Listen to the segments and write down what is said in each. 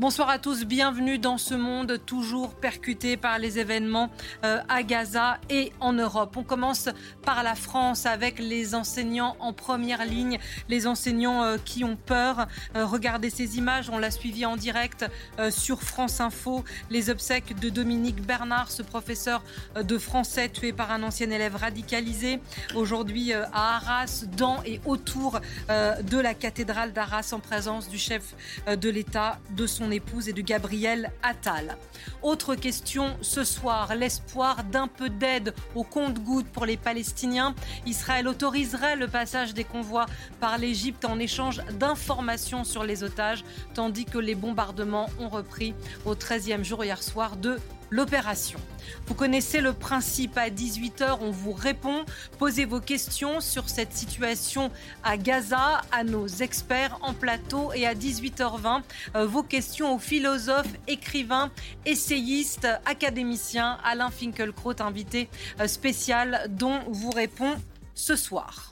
Bonsoir à tous, bienvenue dans ce monde toujours percuté par les événements euh, à Gaza et en Europe. On commence par la France avec les enseignants en première ligne, les enseignants euh, qui ont peur. Euh, regardez ces images, on l'a suivi en direct sur France Info, les obsèques de Dominique Bernard, ce professeur de français tué par un ancien élève radicalisé. Aujourd'hui à Arras, dans et autour de la cathédrale d'Arras en présence du chef de l'État, de son épouse et de Gabriel Attal. Autre question ce soir, l'espoir d'un peu d'aide au compte-gouttes pour les Palestiniens. Israël autoriserait le passage des convois par l'Égypte en échange d'informations sur les otages, tandis que les bombardements ont repris au 13e jour hier soir de l'opération. Vous connaissez le principe, à 18h, on vous répond. Posez vos questions sur cette situation à Gaza à nos experts en plateau et à 18h20, euh, vos questions aux philosophes, écrivains, essayistes, académiciens, Alain Finkielkraut, invité euh, spécial dont vous répond ce soir.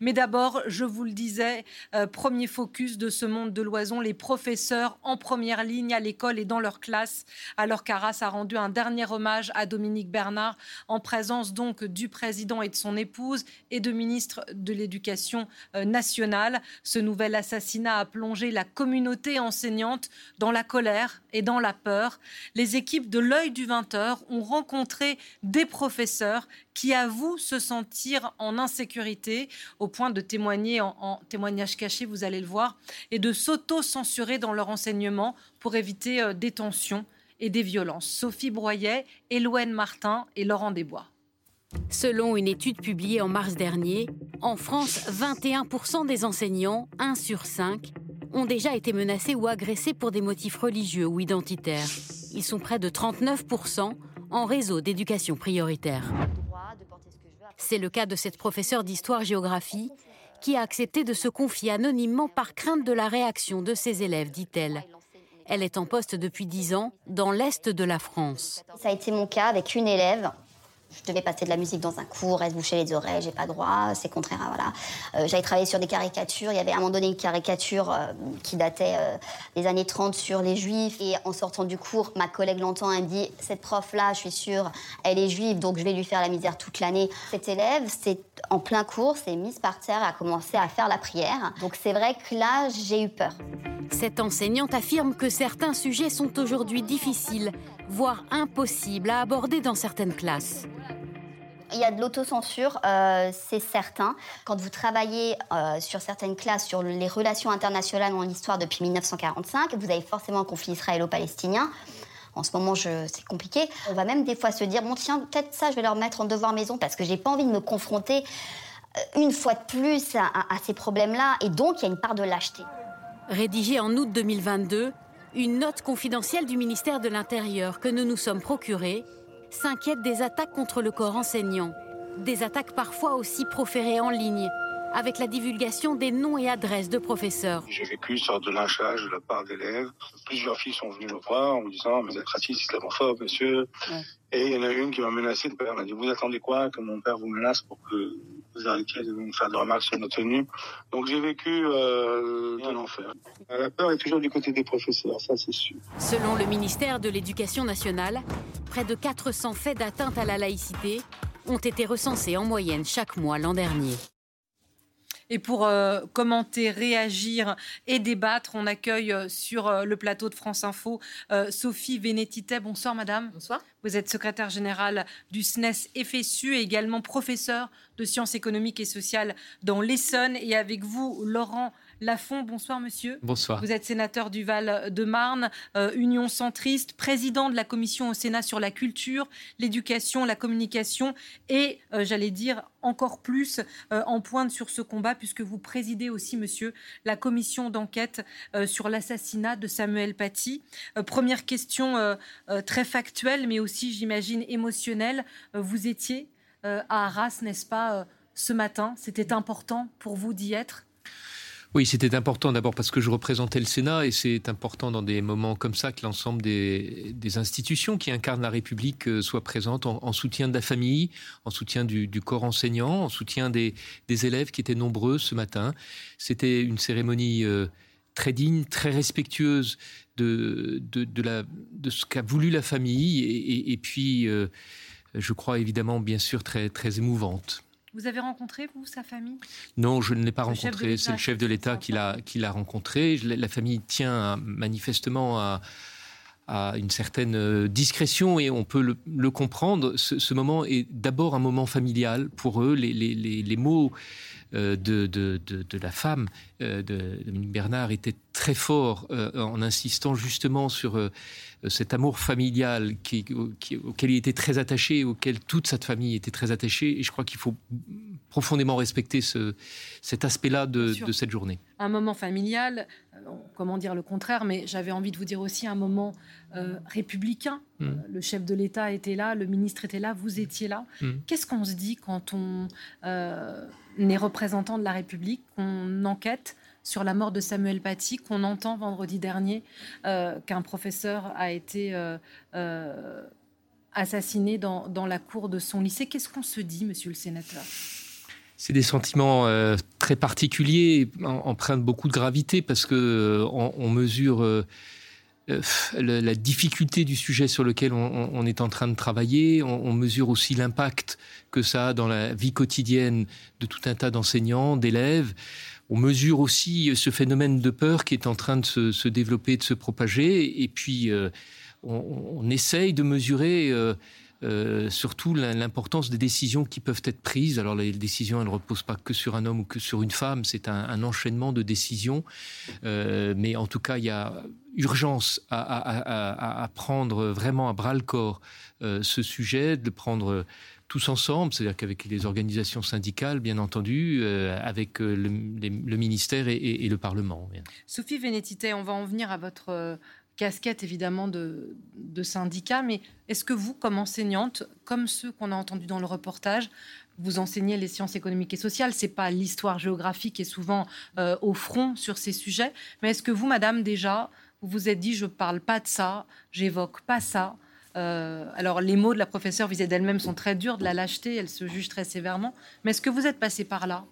Mais d'abord, je vous le disais, euh, premier focus de ce monde de l'oison, les professeurs en première ligne à l'école et dans leur classe, alors qu'Arras a rendu un dernier hommage à Dominique Bernard, en présence donc du président et de son épouse et de ministre de l'Éducation euh, nationale. Ce nouvel assassinat a plongé la communauté enseignante dans la colère et dans la peur. Les équipes de l'œil du 20h ont rencontré des professeurs qui avouent se sentir en insécurité au point de témoigner en, témoignage caché, vous allez le voir, et de s'auto-censurer dans leur enseignement pour éviter euh, des tensions et des violences. Sophie Broyet, Éloine Martin et Laurent Desbois. Selon une étude publiée en mars dernier, en France, 21% des enseignants, 1 sur 5, ont déjà été menacés ou agressés pour des motifs religieux ou identitaires. Ils sont près de 39% en réseau d'éducation prioritaire. C'est le cas de cette professeure d'histoire-géographie qui a accepté de se confier anonymement par crainte de la réaction de ses élèves, dit-elle. Elle est en poste depuis dix ans dans l'Est de la France. Ça a été mon cas avec une élève je devais passer de la musique dans un cours, elle se bouchait les oreilles, j'ai pas droit, c'est contraire à voilà. Euh, j'avais travaillé sur des caricatures, il y avait à un moment donné une caricature euh, qui datait euh, des années 30 sur les juifs et en sortant du cours, ma collègue l'entend, elle me dit cette prof là, je suis sûre, elle est juive donc je vais lui faire la misère toute l'année. Cette élève, c'est en plein cours, s'est mise par terre et a commencé à faire la prière. Donc c'est vrai que là, j'ai eu peur. Cette enseignante affirme que certains sujets sont aujourd'hui difficiles, voire impossibles à aborder dans certaines classes. Il y a de l'autocensure, euh, c'est certain. Quand vous travaillez euh, sur certaines classes sur les relations internationales en histoire depuis 1945, vous avez forcément un conflit israélo-palestinien. En ce moment, c'est compliqué. On va même des fois se dire, bon tiens, peut-être ça, je vais leur mettre en devoir maison parce que j'ai pas envie de me confronter euh, une fois de plus à, à ces problèmes-là. Et donc, il y a une part de lâcheté. Rédigée en août 2022, une note confidentielle du ministère de l'Intérieur que nous nous sommes procurée. S'inquiète des attaques contre le corps enseignant, des attaques parfois aussi proférées en ligne, avec la divulgation des noms et adresses de professeurs. J'ai vécu une sorte de lynchage de la part d'élèves. Plusieurs filles sont venues me voir en me disant Vous êtes raciste, islamophobe, monsieur. Et il y en a une qui m'a menacé de père. Elle m'a dit Vous attendez quoi que mon père vous menace pour que vous arrêtiez de me faire des remarques sur nos tenues Donc j'ai vécu euh, de l'enfer. La peur est toujours du côté des professeurs, ça c'est sûr. Selon le ministère de l'Éducation nationale, près de 400 faits d'atteinte à la laïcité ont été recensés en moyenne chaque mois l'an dernier. Et pour euh, commenter, réagir et débattre, on accueille euh, sur euh, le plateau de France Info Sophie Vénétite. Bonsoir madame. Bonsoir. Vous êtes secrétaire générale du SNES FSU et également professeur de sciences économiques et sociales dans l'Essonne. Et avec vous, Laurent Lafont. Bonsoir, monsieur. Bonsoir. Vous êtes sénateur du Val-de-Marne, euh, Union centriste, président de la commission au Sénat sur la culture, l'éducation, la communication et, euh, j'allais dire, encore plus euh, en pointe sur ce combat, puisque vous présidez aussi, monsieur, la commission d'enquête sur l'assassinat de Samuel Paty. première question très factuelle, mais aussi, j'imagine, émotionnelle. vous étiez à Arras, n'est-ce pas, ce matin? C'était important pour vous d'y être? Oui, c'était important d'abord parce que je représentais le Sénat et c'est important dans des moments comme ça que l'ensemble des, institutions qui incarnent la République euh, soient présentes en, soutien de la famille, en soutien du, corps enseignant, en soutien des, élèves qui étaient nombreux ce matin. C'était une cérémonie euh, très digne, très respectueuse de, ce qu'a voulu la famille et, puis, euh, je crois évidemment, bien sûr, très, très émouvante. Vous avez rencontré, vous, sa famille? Non, je ne l'ai pas rencontré. C'est le chef de l'État qui l'a rencontré. La famille tient manifestement à, à une certaine euh, discrétion et on peut le, comprendre. Ce, moment est d'abord un moment familial pour eux. Les, les, les, mots euh, de, de, de, la femme euh, de Dominique Bernard étaient très forts en insistant justement sur cet amour familial qui, auquel il était très attaché, auquel toute sa famille était très attachée. Et je crois qu'il faut profondément respecter ce, cet aspect-là de, de, cette journée. Un moment familial, comment dire le contraire, mais j'avais envie de vous dire aussi un moment euh, républicain. Mm. Euh, le chef de l'État était là, le ministre était là, vous étiez là. Mm. Qu'est-ce qu'on se dit quand on euh, est représentant de la République, qu'on enquête sur la mort de Samuel Paty, qu'on entend vendredi dernier qu'un professeur a été assassiné dans, dans, la cour de son lycée? Qu'est-ce qu'on se dit, monsieur le sénateur? C'est des sentiments euh, très particuliers, empreints de beaucoup de gravité, parce que euh, on, mesure euh, la, difficulté du sujet sur lequel on, est en train de travailler. On, mesure aussi l'impact que ça a dans la vie quotidienne de tout un tas d'enseignants, d'élèves. On mesure aussi ce phénomène de peur qui est en train de se, se développer, de se propager. Et puis, on, essaye de mesurer euh, surtout l'importance des décisions qui peuvent être prises. Alors les décisions, elles ne reposent pas que sur un homme ou que sur une femme, c'est un, enchaînement de décisions. Euh, mais en tout cas, il y a urgence à, prendre vraiment à bras le corps euh, ce sujet, de le prendre tous ensemble, c'est-à-dire qu'avec les organisations syndicales, bien entendu, avec le, ministère et, et, le Parlement. Sophie Vénétité, on va en venir à votre casquette évidemment de, syndicat, mais est-ce que vous, comme enseignante, comme ceux qu'on a entendus dans le reportage, vous enseignez les sciences économiques et sociales, c'est pas l'histoire géographique qui est souvent euh, au front sur ces sujets, mais est-ce que vous, madame, déjà, vous vous êtes dit, je parle pas de ça, j'évoque pas ça euh, alors, les mots de la professeure vis d'elle-même sont très durs, de la lâcheté, elle se juge très sévèrement. Mais est-ce que vous êtes passé par là?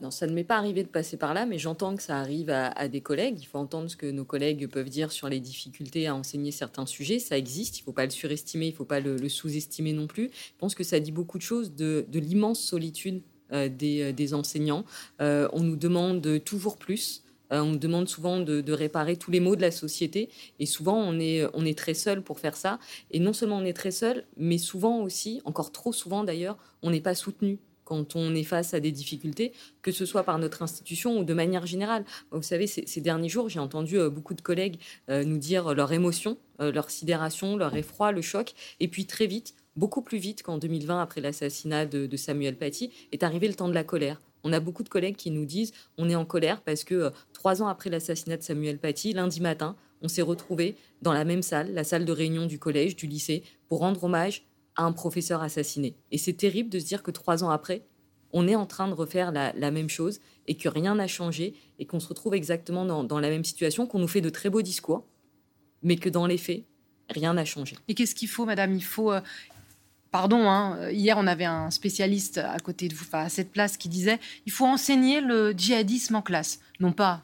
Non, ça ne m'est pas arrivé de passer par là, mais j'entends que ça arrive à, des collègues. Il faut entendre ce que nos collègues peuvent dire sur les difficultés à enseigner certains sujets. Ça existe, il ne faut pas le surestimer, il ne faut pas le, sous-estimer non plus. Je pense que ça dit beaucoup de choses de, l'immense solitude euh, euh, des, enseignants. Euh, on nous demande toujours plus. on nous demande souvent de, réparer tous les maux de la société. Et souvent, on est, on est très seul pour faire ça. Et non seulement on est très seul, mais souvent aussi, encore trop souvent d'ailleurs, on n'est pas soutenu quand on est face à des difficultés, que ce soit par notre institution ou de manière générale. Vous savez, ces, derniers jours, j'ai entendu euh, beaucoup de collègues euh, nous dire leur émotion, euh, leur sidération, leur effroi, le choc, et puis très vite, beaucoup plus vite qu'en 2020, après l'assassinat de, Samuel Paty, est arrivé le temps de la colère. On a beaucoup de collègues qui nous disent on est en colère parce que trois ans après l'assassinat de Samuel Paty, lundi matin, on s'est retrouvés dans la même salle, la salle de réunion du collège, du lycée, pour rendre hommage un professeur assassiné. Et c'est terrible de se dire que trois ans après, on est en train de refaire la, même chose et que rien n'a changé et qu'on se retrouve exactement dans, la même situation, qu'on nous fait de très beaux discours, mais que dans les faits, rien n'a changé. Et qu'est-ce qu'il faut, madame? Il faut. Euh, pardon, hein, hier on avait un spécialiste à côté de vous, à cette place, qui disait il faut enseigner le djihadisme en classe. Non pas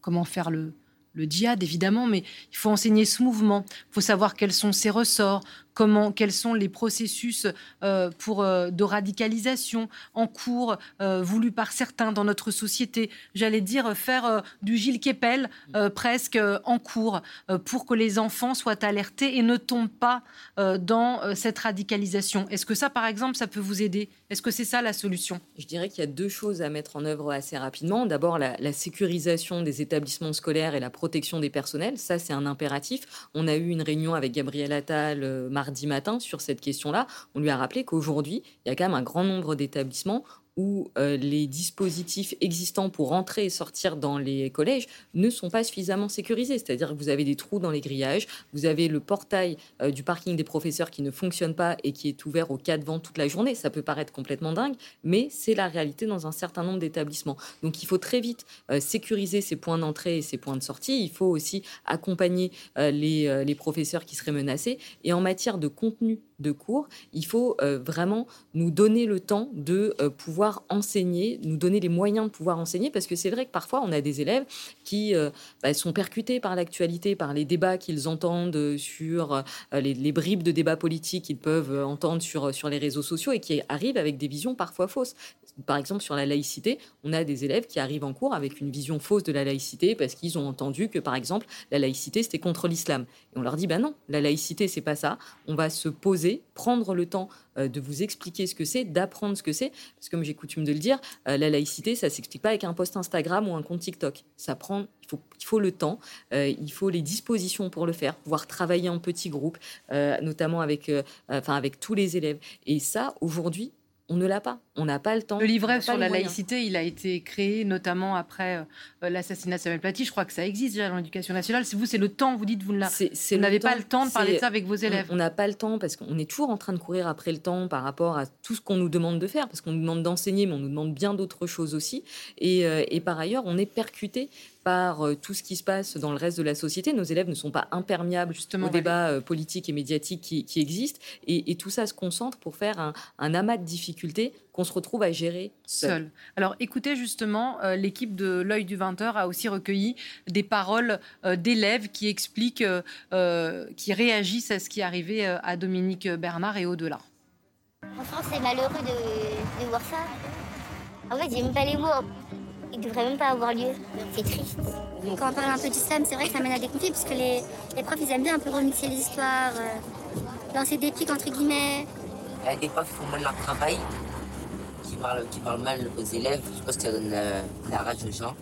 comment faire le, le djihad, évidemment, mais il faut enseigner ce mouvement. Il faut savoir quels sont ses ressorts, comment, quels sont les processus euh, euh, de radicalisation en cours, euh, voulus par certains dans notre société. J'allais dire faire du Gilles Kepel presque en cours pour que les enfants soient alertés et ne tombent pas dans cette radicalisation. Est-ce que ça, par exemple, ça peut vous aider? Est-ce que c'est ça la solution? Je dirais qu'il y a deux choses à mettre en œuvre assez rapidement. D'abord, la, la sécurisation des établissements scolaires et la protection des personnels. Ça, c'est un impératif. On a eu une réunion avec Gabriel Attal, mardi matin sur cette question-là, on lui a rappelé qu'aujourd'hui, il y a quand même un grand nombre d'établissements où euh, les dispositifs existants pour entrer et sortir dans les collèges ne sont pas suffisamment sécurisés. C'est-à-dire que vous avez des trous dans les grillages, vous avez le portail euh, du parking des professeurs qui ne fonctionne pas et qui est ouvert aux quatre vents toute la journée. Ça peut paraître complètement dingue, mais c'est la réalité dans un certain nombre d'établissements. Donc il faut très vite euh, sécuriser ces points d'entrée et ces points de sortie. Il faut aussi accompagner les, les professeurs qui seraient menacés. Et en matière de contenu de cours, il faut vraiment nous donner le temps de pouvoir enseigner, nous donner les moyens de pouvoir enseigner, parce que c'est vrai que parfois on a des élèves qui euh, bah, sont percutés par l'actualité, par les débats qu'ils entendent sur euh, les, bribes de débats politiques qu'ils peuvent entendre sur, sur les réseaux sociaux et qui arrivent avec des visions parfois fausses. Par exemple, sur la laïcité, on a des élèves qui arrivent en cours avec une vision fausse de la laïcité parce qu'ils ont entendu que, par exemple, la laïcité, c'était contre l'islam. Et on leur dit, ben non, la laïcité, c'est pas ça. On va se poser, prendre le temps euh, de vous expliquer ce que c'est, d'apprendre ce que c'est. Parce que comme j'ai coutume de le dire, euh, la laïcité, ça s'explique pas avec un post Instagram ou un compte TikTok. Ça prend, il faut, il faut le temps, euh, il faut les dispositions pour le faire, pouvoir travailler en petits groupes, notamment avec, enfin avec tous les élèves. Et ça, aujourd'hui, on ne l'a pas. On n'a pas le temps. Le livret sur la laïcité, il a été créé notamment après euh, l'assassinat de Samuel Paty. Je crois que ça existe déjà dans l'éducation nationale. C'est vous, c'est le temps. Vous dites, vous n'avez pas le temps de parler de ça avec vos élèves. On n'a pas le temps parce qu'on est toujours en train de courir après le temps par rapport à tout ce qu'on nous demande de faire, parce qu'on nous demande d'enseigner, mais on nous demande bien d'autres choses aussi. Et, euh, et par ailleurs, on est percuté par euh, tout ce qui se passe dans le reste de la société. Nos élèves ne sont pas imperméables Justement, au débat euh, politique et médiatique qui, qui existe. Et, tout ça se concentre pour faire un, amas de difficultés qu'on se retrouve à gérer seul. Alors écoutez justement, euh, l'équipe de l'œil du 20h a aussi recueilli des paroles d'élèves qui expliquent, qui réagissent à ce qui est arrivé à Dominique Bernard et au-delà. Franchement, c'est malheureux de, voir ça. En fait, j'ai même pas les mots il ne devrait même pas avoir lieu. C'est triste. Quand on parle un peu d'islam, c'est vrai que ça mène à des conflits, puisque les, les profs, ils aiment bien un peu remixer les histoires, euh, lancer des pics, entre guillemets. Il y a des profs qui font mal leur travail, qui parlent, qui parlent mal aux élèves. Je pense que ça donne euh, la rage aux gens.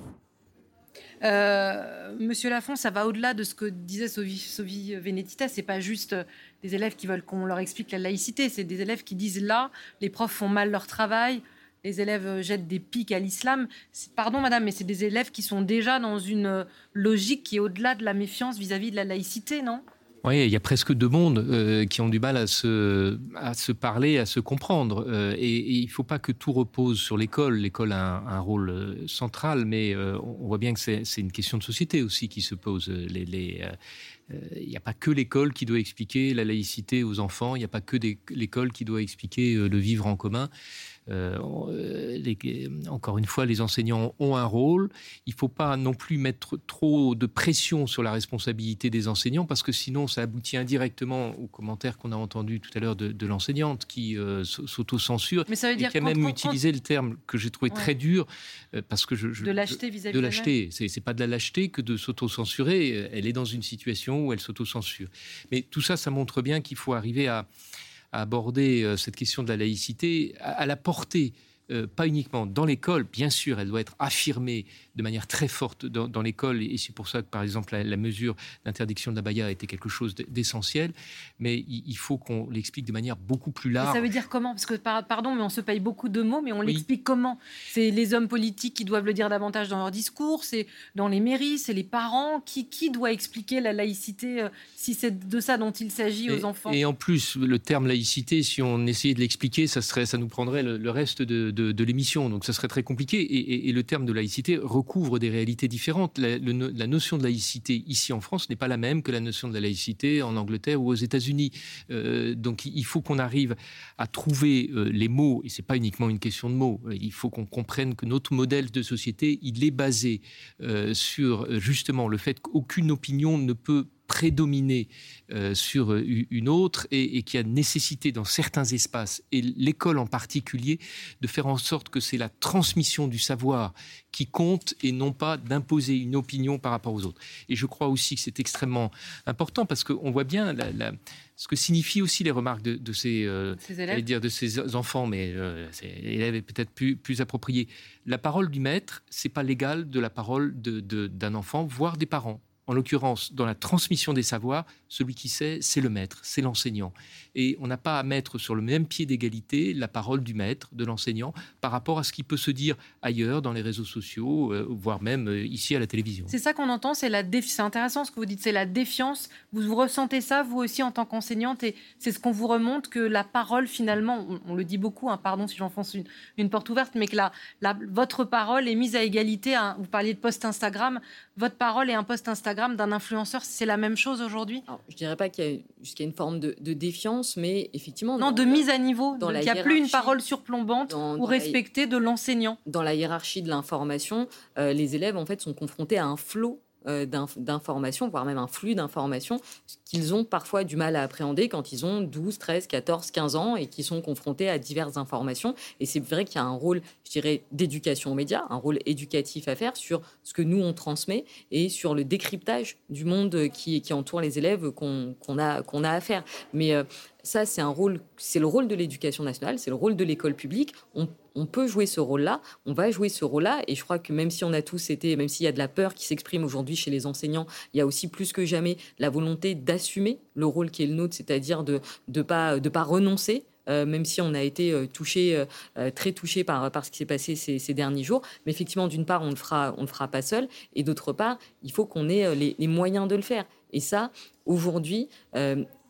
Euh, Monsieur Lafont, ça va au-delà de ce que disait Sophie, Sophie Venetita. C'est pas juste des élèves qui veulent qu'on leur explique la laïcité. C'est des élèves qui disent là, les profs font mal leur travail les élèves euh, jettent des pics à l'islam. Pardon, madame, mais c'est des élèves qui sont déjà dans une euh, logique qui est au-delà de la méfiance vis-à-vis de la laïcité, non? Oui, il y a presque deux mondes euh, qui ont du mal à se, parler, à se comprendre. et, il ne faut pas que tout repose sur l'école. L'école a un, rôle central, mais on voit bien que c'est une question de société aussi qui se pose. Il n'y a pas que l'école qui doit expliquer la laïcité aux enfants, il n'y a pas que l'école qui doit expliquer le vivre en commun. Euh, euh, encore une fois, les enseignants ont un rôle. Il ne faut pas non plus mettre trop de pression sur la responsabilité des enseignants parce que sinon, ça aboutit indirectement aux commentaires qu'on a entendus tout à l'heure de, l'enseignante qui euh, s'auto-censure et qui a même utilisé le terme que j'ai trouvé très dur parce que je, de l'acheter vis-à-vis de l'acheter. C'est pas de la lâcheté que de s'auto-censurer. Elle est dans une situation où elle s'auto-censure. Mais tout ça, ça montre bien qu'il faut arriver à aborder euh, cette question de la laïcité à, la portée euh, pas uniquement dans l'école, bien sûr, elle doit être affirmée de manière très forte dans, l'école, et c'est pour ça que, par exemple, la, mesure d'interdiction de la baya a été quelque chose d'essentiel, mais il, faut qu'on l'explique de manière beaucoup plus large. ça veut dire comment? Parce que, pardon, mais on se paye beaucoup de mots, mais on l'explique comment? C'est les hommes politiques qui doivent le dire davantage dans leur discours, c'est dans les mairies, c'est les parents. Qui, qui doit expliquer la laïcité euh, si c'est de ça dont il s'agit aux enfants? Et en plus, le terme laïcité, si on essayait de l'expliquer, ça, serait, ça nous prendrait le, reste de de, l'émission, donc ça serait très compliqué. Et, le terme de laïcité recouvre des réalités différentes. La, notion de laïcité ici en France n'est pas la même que la notion de la laïcité en Angleterre ou aux États-Unis. Euh, donc il faut qu'on arrive à trouver euh, les mots, et c'est pas uniquement une question de mots. Il faut qu'on comprenne que notre modèle de société, il est basé euh, sur justement le fait qu'aucune opinion ne peut prédominer euh, sur euh, une autre et, et qui a nécessité dans certains espaces, et l'école en particulier, de faire en sorte que c'est la transmission du savoir qui compte et non pas d'imposer une opinion par rapport aux autres. Et je crois aussi que c'est extrêmement important parce qu'on voit bien la, ce que signifient aussi les remarques de, ces, euh, dire de ces enfants, mais ces élèves est peut-être plus, plus approprié. La parole du maître, c'est pas l'égal de la parole d'un de, d'un enfant, voire des parents En l'occurrence, dans la transmission des savoirs, celui qui sait, c'est le maître, c'est l'enseignant. Et on n'a pas à mettre sur le même pied d'égalité la parole du maître, de l'enseignant, par rapport à ce qui peut se dire ailleurs, dans les réseaux sociaux, euh, voire même euh, ici à la télévision. C'est ça qu'on entend, c'est la C'est intéressant ce que vous dites, c'est la défiance. Vous, ressentez ça, vous aussi, en tant qu'enseignante, et c'est ce qu'on vous remonte, que la parole, finalement, on, le dit beaucoup, hein, pardon si j'enfonce une, porte ouverte, mais que la, votre parole est mise à égalité. vous parliez de post Instagram, votre parole et un post Instagram d'un influenceur, c'est la même chose aujourd'hui? Je dirais pas qu'il y a jusqu'à une forme de, défiance, mais effectivement. Non, de mise à niveau. il n'y a plus une parole surplombante ou respectée de l'enseignant. Dans la hiérarchie de l'information, euh, les élèves en fait sont confrontés à un flot d'informations, voire même un flux d'informations qu'ils ont parfois du mal à appréhender quand ils ont 12, 13, 14, 15 ans et qui sont confrontés à diverses informations. Et c'est vrai qu'il y a un rôle, je dirais, d'éducation aux médias, un rôle éducatif à faire sur ce que nous, on transmet et sur le décryptage du monde qui, qui entoure les élèves qu'on a, qu'on a à faire. Mais euh, ça, c'est un rôle, c'est le rôle de l'éducation nationale, c'est le rôle de l'école publique. On, peut jouer ce rôle-là, on va jouer ce rôle-là, et je crois que même si on a tous été, même s'il y a de la peur qui s'exprime aujourd'hui chez les enseignants, il y a aussi plus que jamais la volonté d'assumer le rôle qui est le nôtre, c'est-à-dire de ne pas, renoncer euh, même si on a été euh, touché, euh, très touché par, ce qui s'est passé ces, derniers jours. Mais effectivement, d'une part, on ne le fera pas seul, et d'autre part, il faut qu'on ait les, moyens de le faire. Et ça, aujourd'hui,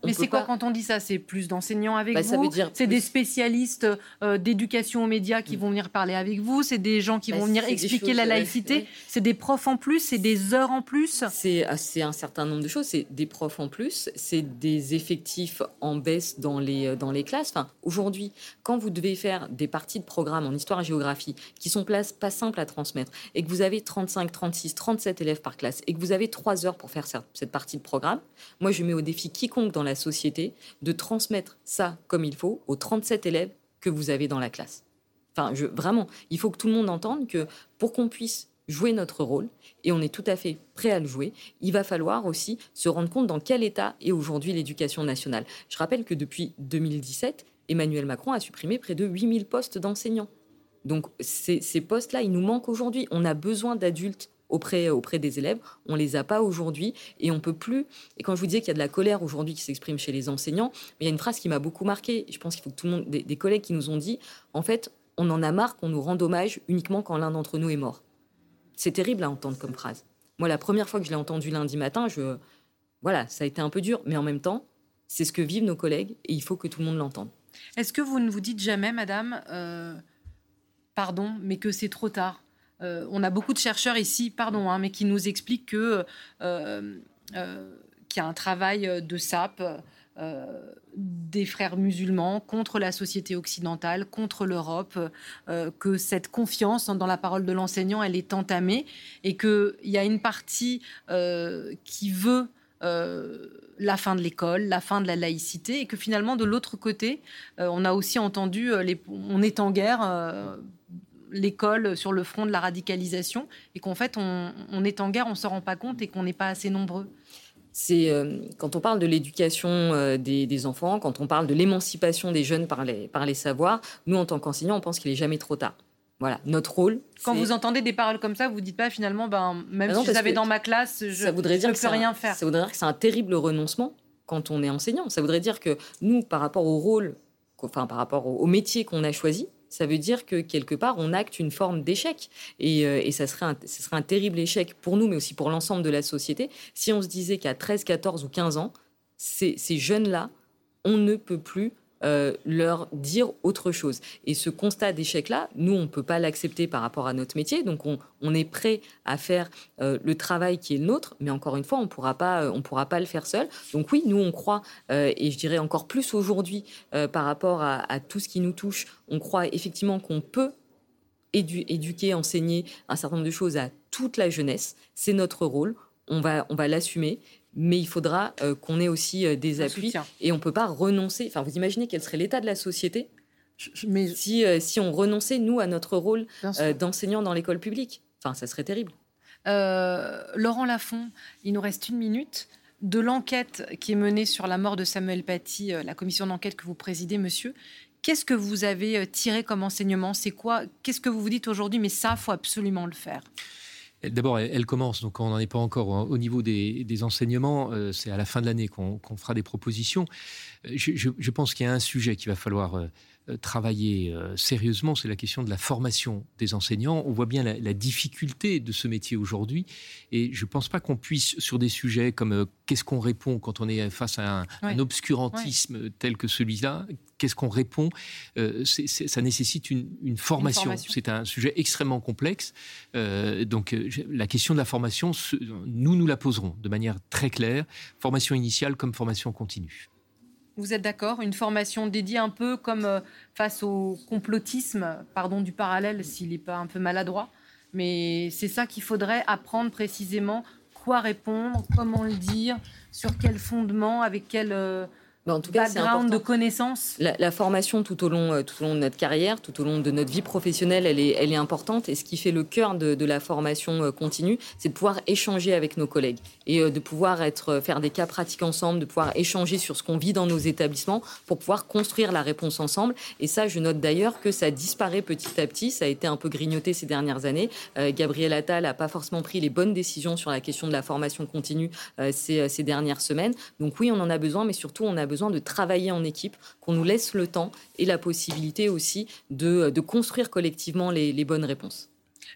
mais c'est quoi quand on dit ça? C'est plus d'enseignants avec bah, vous C'est des spécialistes euh, d'éducation aux médias qui mm. vont venir parler avec vous C'est des gens qui bah, vont venir expliquer la laïcité C'est des profs en plus C'est des heures en plus C'est un certain nombre de choses. C'est des profs en plus. C'est des effectifs en baisse dans les, euh, dans les classes. Enfin, Aujourd'hui, quand vous devez faire des parties de programme en histoire et géographie qui sont pas simples à transmettre et que vous avez 35, 36, 37 élèves par classe et que vous avez 3 heures pour faire cette partie de programme, moi je mets au défi quiconque dans la société de transmettre ça comme il faut aux 37 élèves que vous avez dans la classe. Enfin, je, vraiment, il faut que tout le monde entende que pour qu'on puisse jouer notre rôle, et on est tout à fait prêt à le jouer, il va falloir aussi se rendre compte dans quel état est aujourd'hui l'éducation nationale. Je rappelle que depuis 2017, Emmanuel Macron a supprimé près de 8000 postes d'enseignants. Donc ces, ces postes-là, ils nous manquent aujourd'hui. On a besoin d'adultes auprès, des élèves. On les a pas aujourd'hui et on peut plus. Et quand je vous disais qu'il y a de la colère aujourd'hui qui s'exprime chez les enseignants, il y a une phrase qui m'a beaucoup marqué. Je pense qu'il faut que tout le monde, des, collègues qui nous ont dit, en fait, on en a marre qu'on nous rende hommage uniquement quand l'un d'entre nous est mort. C'est terrible à entendre comme phrase. Moi, la première fois que je l'ai entendu lundi matin, voilà, ça a été un peu dur, mais en même temps, c'est ce que vivent nos collègues et il faut que tout le monde l'entende. Est-ce que vous ne vous dites jamais, Madame, euh, pardon, mais que c'est trop tard euh, on a beaucoup de chercheurs ici, pardon, hein, mais qui nous expliquent que euh, euh, qu'il y a un travail de sape des frères musulmans contre la société occidentale, contre l'Europe, que cette confiance dans la parole de l'enseignant, elle est entamée et qu'il y a une partie qui veut la fin de l'école, la fin de la laïcité, et que finalement, de l'autre côté, on a aussi entendu, on est en guerre l'école sur le front de la radicalisation et qu'en fait on, est en guerre, on ne se rend pas compte et qu'on n'est pas assez nombreux c'est euh, quand on parle de l'éducation euh, des, enfants, quand on parle de l'émancipation des jeunes par les, par les savoirs, nous, en tant qu'enseignants, on pense qu'il est jamais trop tard. Voilà, notre rôle. Quand vous entendez des paroles comme ça, vous dites pas finalement, ben, même bah si j'avais dans ma classe, je ne peux rien faire. Ça voudrait dire que c'est un terrible renoncement quand on est enseignant. Ça voudrait dire que nous, par rapport au rôle, enfin par rapport au métier qu'on a choisi, ça veut dire que quelque part, on acte une forme d'échec. Et, euh, ça serait, un, ce serait un terrible échec pour nous, mais aussi pour l'ensemble de la société, si on se disait qu'à 13, 14 ou 15 ans, ces jeunes-là, on ne peut plus euh, leur dire autre chose. Et ce constat d'échec-là, nous, on ne peut pas l'accepter par rapport à notre métier. Donc, on, est prêt à faire euh, le travail qui est le nôtre, mais encore une fois, on pourra euh, on pourra pas le faire seul. Donc oui, nous, on croit, et je dirais encore plus aujourd'hui par rapport à, tout ce qui nous touche, on croit effectivement qu'on peut éduquer, enseigner un certain nombre de choses à toute la jeunesse. C'est notre rôle. On va, on va l'assumer mais il faudra euh, qu'on ait aussi euh, des appuis et on ne peut pas renoncer. Enfin, vous imaginez quel serait l'état de la société mais... si, euh, si on renonçait, nous, à notre rôle d'enseignant dans l'école publique. Enfin, ça serait terrible. Laurent Lafont, il nous reste une minute. De l'enquête qui est menée sur la mort de Samuel Paty, la commission d'enquête que vous présidez, monsieur, qu'est-ce que vous avez tiré comme enseignement? C'est quoi? Qu'est-ce que vous vous dites aujourd'hui? Mais ça, faut absolument le faire. D'abord, elle, commence, donc on n'en est pas encore au niveau des, enseignements. Euh, c'est à la fin de l'année qu'on fera des propositions. Euh, je, pense qu'il y a un sujet qu'il va falloir euh, travailler sérieusement, c'est la question de la formation des enseignants. On voit bien la, difficulté de ce métier aujourd'hui, et je ne pense pas qu'on puisse, sur des sujets comme qu'est-ce qu'on répond quand on est face à un, obscurantisme tel que celui-là, qu'est-ce qu'on répond Ça nécessite une, formation. C'est un sujet extrêmement complexe. donc la question de la formation, nous nous la poserons de manière très claire, formation initiale comme formation continue. Vous êtes d'accord Une formation dédiée un peu comme euh, face au complotisme, pardon du parallèle s'il n'est pas un peu maladroit, mais c'est ça qu'il faudrait apprendre précisément, quoi répondre, comment le dire, sur quel fondement, avec quel... Bah, en tout cas, background de connaissances la, formation tout au, long, euh, tout au long de notre carrière, tout au long de notre vie professionnelle, elle est, elle est importante. Et ce qui fait le cœur de, la formation euh, continue, c'est de pouvoir échanger avec nos collègues et euh, de pouvoir être, faire des cas pratiques ensemble, de pouvoir échanger sur ce qu'on vit dans nos établissements pour pouvoir construire la réponse ensemble. Et ça, je note d'ailleurs que ça disparaît petit à petit. Ça a été un peu grignoté ces dernières années. Gabriel Attal n'a pas forcément pris les bonnes décisions sur la question de la formation continue ces, ces dernières semaines. Donc oui, on en a besoin, mais surtout, on a besoin de travailler en équipe, qu'on nous laisse le temps et la possibilité aussi de, construire collectivement les bonnes réponses.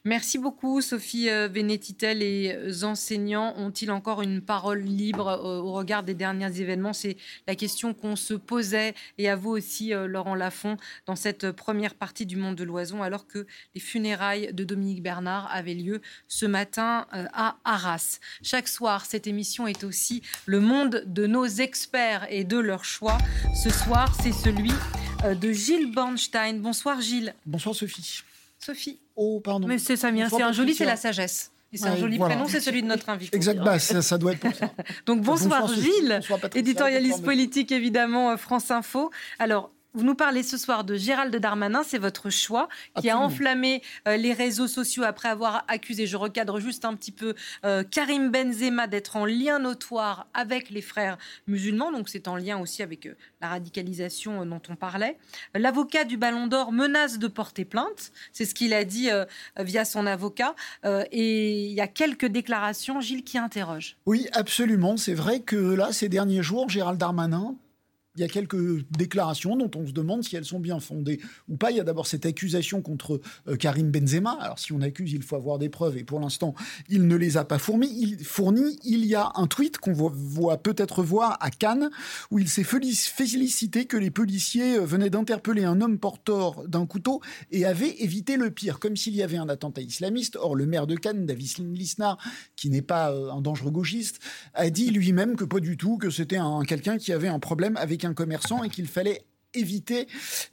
Merci beaucoup, Sophie Vénétitel. Euh, les euh, enseignants ont-ils encore une parole libre euh, au regard des derniers événements? C'est la question qu'on se posait, et à vous aussi, Laurent Lafont, dans cette première partie du Monde de l'Oison, alors que les funérailles de Dominique Bernard avaient lieu ce matin à Arras. Chaque soir, cette émission est aussi le monde de nos experts et de leurs choix. Ce soir, c'est celui de Gilles Bornstein. Bonsoir, Gilles. Bonsoir, Sophie. Sophie. Oh, pardon. Mais c'est ça, c'est un joli, c'est la sagesse. c'est un joli prénom, c'est celui de notre invité. Exact, bah, ça, doit être pour ça. Donc bonsoir, Gilles, éditorialiste politique évidemment euh, France Info. Alors vous nous parlez ce soir de Gérald Darmanin, c'est votre choix, qui a enflammé euh, les réseaux sociaux après avoir accusé, je recadre juste un petit peu, euh, Karim Benzema d'être en lien notoire avec les frères musulmans, donc c'est en lien aussi avec euh, la radicalisation dont on parlait. L'avocat du Ballon d'Or menace de porter plainte, c'est ce qu'il a dit via son avocat, et il y a quelques déclarations, Gilles, qui interrogent. Oui, absolument, c'est vrai que là, ces derniers jours, Gérald Darmanin il y a quelques déclarations dont on se demande si elles sont bien fondées ou pas. Il y a d'abord cette accusation contre euh, Karim Benzema. Alors si on accuse, il faut avoir des preuves et pour l'instant, il ne les a pas fournis. Il, fourni. il y a un tweet qu'on voit, peut-être voir à Cannes où il s'est félicité que les policiers euh, venaient d'interpeller un homme porteur d'un couteau et avaient évité le pire, comme s'il y avait un attentat islamiste. Or, le maire de Cannes, David Lisnard, qui n'est pas euh, un dangereux gauchiste, a dit lui-même que pas du tout, que c'était un, quelqu'un qui avait un problème avec un commerçant et qu'il fallait éviter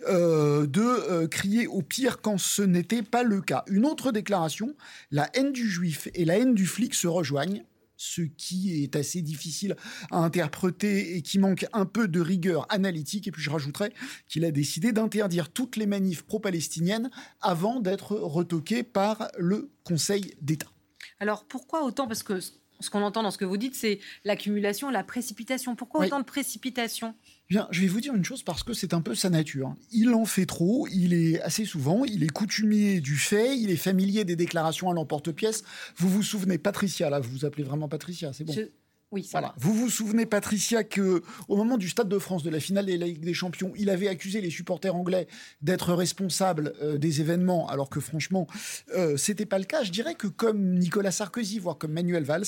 euh, de euh, crier au pire quand ce n'était pas le cas. Une autre déclaration, la haine du juif et la haine du flic se rejoignent ce qui est assez difficile à interpréter et qui manque un peu de rigueur analytique. Et puis je rajouterais qu'il a décidé d'interdire toutes les manifs pro-palestiniennes avant d'être retoqué par le Conseil d'État. Alors pourquoi autant? Parce que ce qu'on entend dans ce que vous dites, c'est l'accumulation, la précipitation. Pourquoi autant de précipitation Bien, je vais vous dire une chose parce que c'est un peu sa nature. Il en fait trop, il est assez souvent, il est coutumier du fait, il est familier des déclarations à l'emporte-pièce. Vous vous souvenez, Patricia, là, vous vous appelez vraiment Patricia, c'est bon. Oui, voilà. Vous vous souvenez, Patricia, que au moment du Stade de France, de la finale de la Ligue des Champions, il avait accusé les supporters anglais d'être responsables euh, des événements, alors que franchement, euh, c'était pas le cas. Je dirais que comme Nicolas Sarkozy, voire comme Manuel Valls,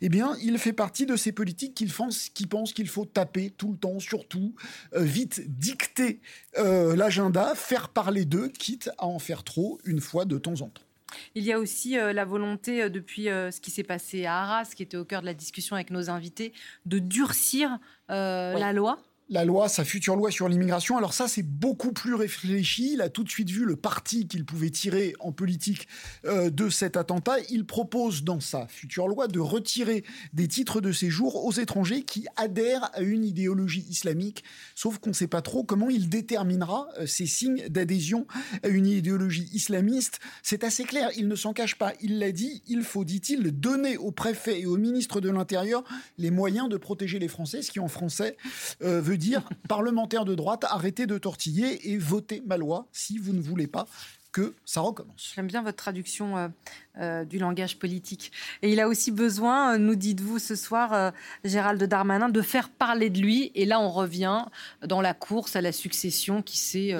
eh bien, il fait partie de ces politiques qui, pensent qu'il faut taper tout le temps, surtout, euh, vite dicter euh, l'agenda, faire parler d'eux, quitte à en faire trop une fois de temps en temps. Il y a aussi euh, la volonté, euh, depuis euh, ce qui s'est passé à Arras, qui était au cœur de la discussion avec nos invités, de durcir la loi la loi, sa future loi sur l'immigration. Alors ça, c'est beaucoup plus réfléchi. Il a tout de suite vu le parti qu'il pouvait tirer en politique euh, de cet attentat. Il propose dans sa future loi de retirer des titres de séjour aux étrangers qui adhèrent à une idéologie islamique. Sauf qu'on ne sait pas trop comment il déterminera euh, ces signes d'adhésion à une idéologie islamiste. C'est assez clair, il ne s'en cache pas. Il l'a dit, il faut, dit-il, donner au préfet et au ministre de l'Intérieur les moyens de protéger les Français, ce qui en français euh, veut dire, parlementaires de droite, arrêtez de tortiller et votez ma loi si vous ne voulez pas que ça recommence. J'aime bien votre traduction euh, euh, du langage politique. Et il a aussi besoin, euh, nous dites-vous ce soir, euh, Gérald Darmanin, de faire parler de lui. Et là, on revient dans la course à la succession qui s'est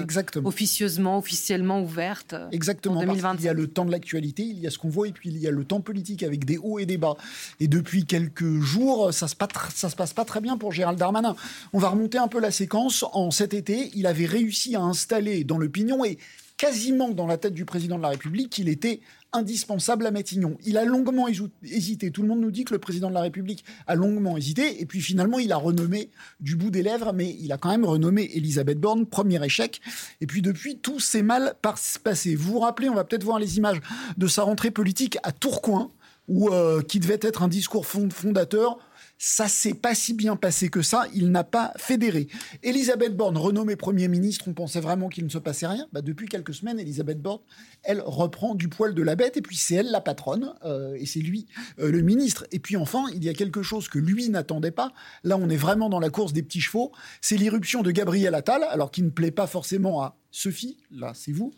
officieusement, officiellement ouverte. Exactement. En il y a le temps de l'actualité, il y a ce qu'on voit, et puis il y a le temps politique avec des hauts et des bas. Et depuis quelques jours, ça se, ça se passe pas très bien pour Gérald Darmanin. On va remonter un peu la séquence. En cet été, il avait réussi à installer dans le pignon et quasiment dans la tête du président de la République qu'il était indispensable à Matignon. Il a longuement hésité. Tout le monde nous dit que le président de la République a longuement hésité. Et puis finalement, il a renommé du bout des lèvres, mais il a quand même renommé Elisabeth Borne, premier échec. Et puis depuis, tout s'est mal passé. Vous vous rappelez, on va peut-être voir les images de sa rentrée politique à Tourcoing, où, euh, qui devait être un discours fondateur ça s'est pas si bien passé que ça. Il n'a pas fédéré. Elisabeth Borne, renommée Premier ministre, on pensait vraiment qu'il ne se passait rien. Bah, depuis quelques semaines, Elisabeth Borne, elle reprend du poil de la bête. Et puis c'est elle la patronne euh, et c'est lui euh, le ministre. Et puis enfin, il y a quelque chose que lui n'attendait pas. Là, on est vraiment dans la course des petits chevaux. C'est l'irruption de Gabriel Attal, alors qu'il ne plaît pas forcément à Sophie, là c'est vous.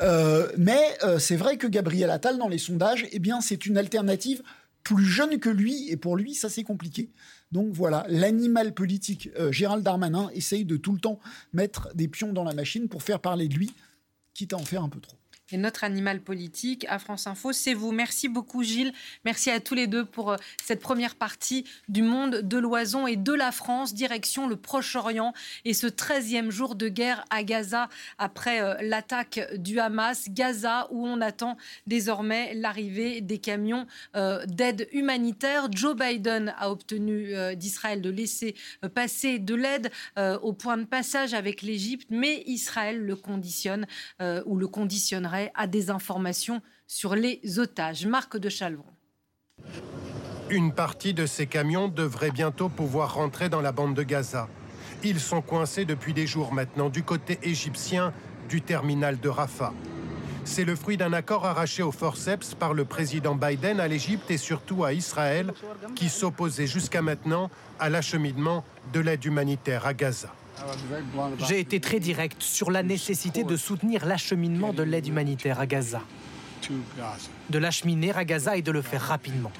Euh, mais c'est vrai que Gabriel Attal, dans les sondages, eh bien c'est une alternative plus jeune que lui, et pour lui, ça c'est compliqué. Donc voilà, l'animal politique euh, Gérald Darmanin essaye de tout le temps mettre des pions dans la machine pour faire parler de lui, quitte à en faire un peu trop. Et notre animal politique à France Info, c'est vous. Merci beaucoup Gilles. Merci à tous les deux pour euh, cette première partie du monde de l'oison et de la France, direction le Proche-Orient et ce 13e jour de guerre à Gaza après euh, l'attaque du Hamas. Gaza où on attend désormais l'arrivée des camions euh, d'aide humanitaire. Joe Biden a obtenu d'Israël de laisser passer de l'aide au point de passage avec l'Égypte, mais Israël le conditionne ou le conditionnerait à des informations sur les otages. Marc de Chalvon. Une partie de ces camions devrait bientôt pouvoir rentrer dans la bande de Gaza. Ils sont coincés depuis des jours maintenant du côté égyptien du terminal de Rafah. C'est le fruit d'un accord arraché au forceps par le président Biden à l'Égypte et surtout à Israël, qui s'opposait jusqu'à maintenant à l'acheminement de l'aide humanitaire à Gaza. J'ai été très direct sur la nécessité de soutenir l'acheminement de l'aide humanitaire à Gaza. De l'acheminer à Gaza et de le faire rapidement.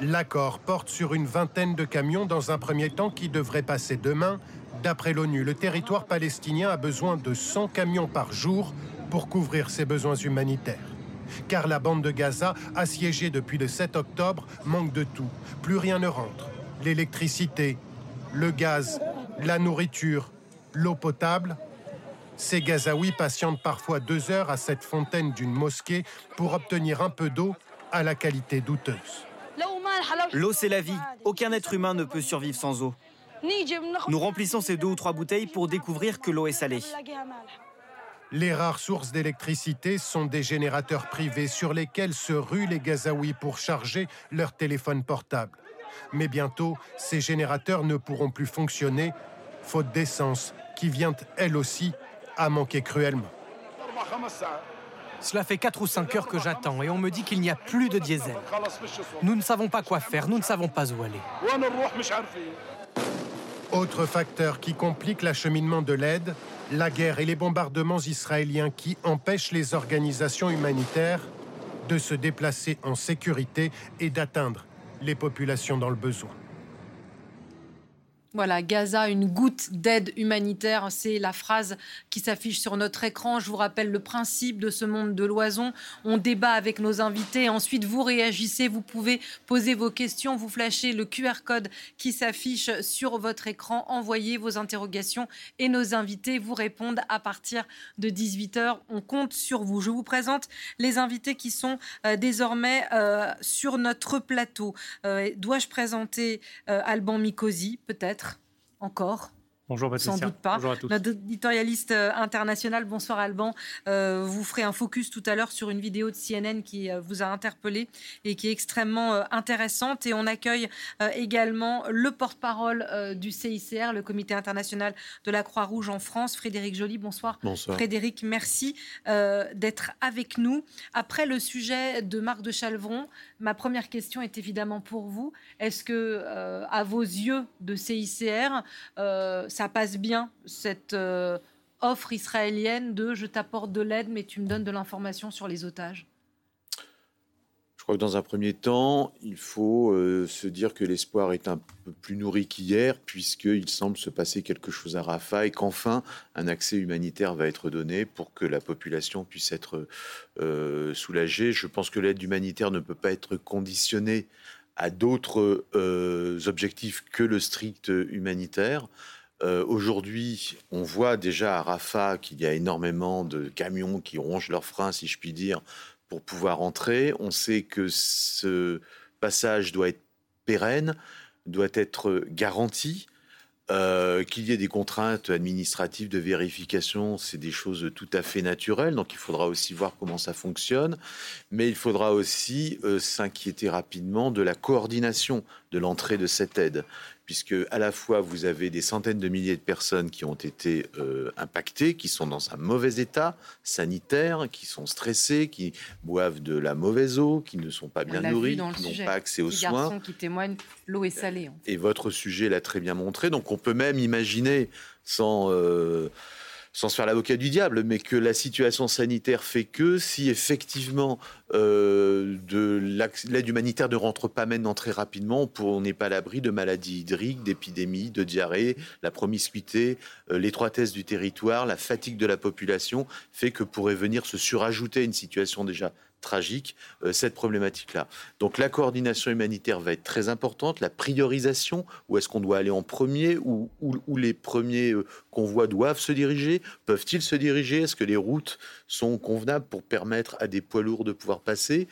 L'accord porte sur une vingtaine de camions dans un premier temps qui devrait passer demain. D'après l'ONU, le territoire palestinien a besoin de 100 camions par jour pour couvrir ses besoins humanitaires. Car la bande de Gaza, assiégée depuis le 7 octobre, manque de tout. Plus rien ne rentre. L'électricité, le gaz, la nourriture, l'eau potable. Ces Gazaouis patientent parfois deux heures à cette fontaine d'une mosquée pour obtenir un peu d'eau à la qualité douteuse. L'eau, c'est la vie. Aucun être humain ne peut survivre sans eau. Nous remplissons ces deux ou trois bouteilles pour découvrir que l'eau est salée. Les rares sources d'électricité sont des générateurs privés sur lesquels se ruent les Gazaouis pour charger leur téléphone portable. Mais bientôt, ces générateurs ne pourront plus fonctionner, faute d'essence, qui vient elle aussi à manquer cruellement. Cela fait 4 ou 5 heures que j'attends et on me dit qu'il n'y a plus de diesel. Nous ne savons pas quoi faire, nous ne savons pas où aller. Autre facteur qui complique l'acheminement de l'aide, la guerre et les bombardements israéliens qui empêchent les organisations humanitaires de se déplacer en sécurité et d'atteindre les populations dans le besoin. Voilà, Gaza, une goutte d'aide humanitaire, c'est la phrase qui s'affiche sur notre écran. Je vous rappelle le principe de ce monde de l'oison. On débat avec nos invités, ensuite vous réagissez, vous pouvez poser vos questions, vous flashez le QR code qui s'affiche sur votre écran, envoyez vos interrogations et nos invités vous répondent à partir de 18h. On compte sur vous. Je vous présente les invités qui sont euh, désormais euh, sur notre plateau. Euh, dois-je présenter Alban Mikosi, peut-être? Encore Bonjour Patricia. Sans doute pas. Bonjour à tous. Notre éditorialiste euh, international, bonsoir Alban. Euh, vous ferez un focus tout à l'heure sur une vidéo de CNN qui euh, vous a interpellé et qui est extrêmement intéressante. Et on accueille également le porte-parole du CICR, le Comité international de la Croix-Rouge en France, Frédéric Joly. Bonsoir. Bonsoir. Frédéric, merci d'être avec nous. Après le sujet de Marc de Chalvron, ma première question est évidemment pour vous. Est-ce que, à vos yeux de CICR, ça passe bien, cette euh, offre israélienne de je t'apporte de l'aide, mais tu me donnes de l'information sur les otages crois que dans un premier temps, il faut euh, se dire que l'espoir est un peu plus nourri qu'hier, puisqu'il semble se passer quelque chose à Rafah et qu'enfin un accès humanitaire va être donné pour que la population puisse être euh, soulagée. Je pense que l'aide humanitaire ne peut pas être conditionnée à d'autres objectifs que le strict humanitaire. Aujourd'hui, on voit déjà à Rafah qu'il y a énormément de camions qui rongent leurs freins, si je puis dire, pour pouvoir entrer. On sait que ce passage doit être pérenne, doit être garanti. Euh, qu'il y ait des contraintes administratives de vérification, c'est des choses tout à fait naturelles. Donc il faudra aussi voir comment ça fonctionne. Mais il faudra aussi euh, s'inquiéter rapidement de la coordination de l'entrée de cette aide puisque à la fois vous avez des centaines de milliers de personnes qui ont été euh, impactées, qui sont dans un mauvais état sanitaire, qui sont stressées, qui boivent de la mauvaise eau, qui ne sont pas bien nourries, qui n'ont pas accès aux soins. qui témoignent, l'eau est salée. Et votre sujet l'a très bien montré. Donc on peut même imaginer, sans euh, sans se faire l'avocat du diable, mais que la situation sanitaire fait que si effectivement euh, de l'aide humanitaire ne rentre pas maintenant très rapidement, on n'est pas à l'abri de maladies hydriques, d'épidémies, de diarrhée, la promiscuité, euh, l'étroitesse du territoire, la fatigue de la population fait que pourrait venir se surajouter une situation déjà tragique euh, cette problématique-là. Donc la coordination humanitaire va être très importante, la priorisation, où est-ce qu'on doit aller en premier, où, où, les premiers euh, convois doivent se diriger, peuvent-ils se diriger, est-ce que les routes sont convenables pour permettre à des poids lourds de pouvoir passer?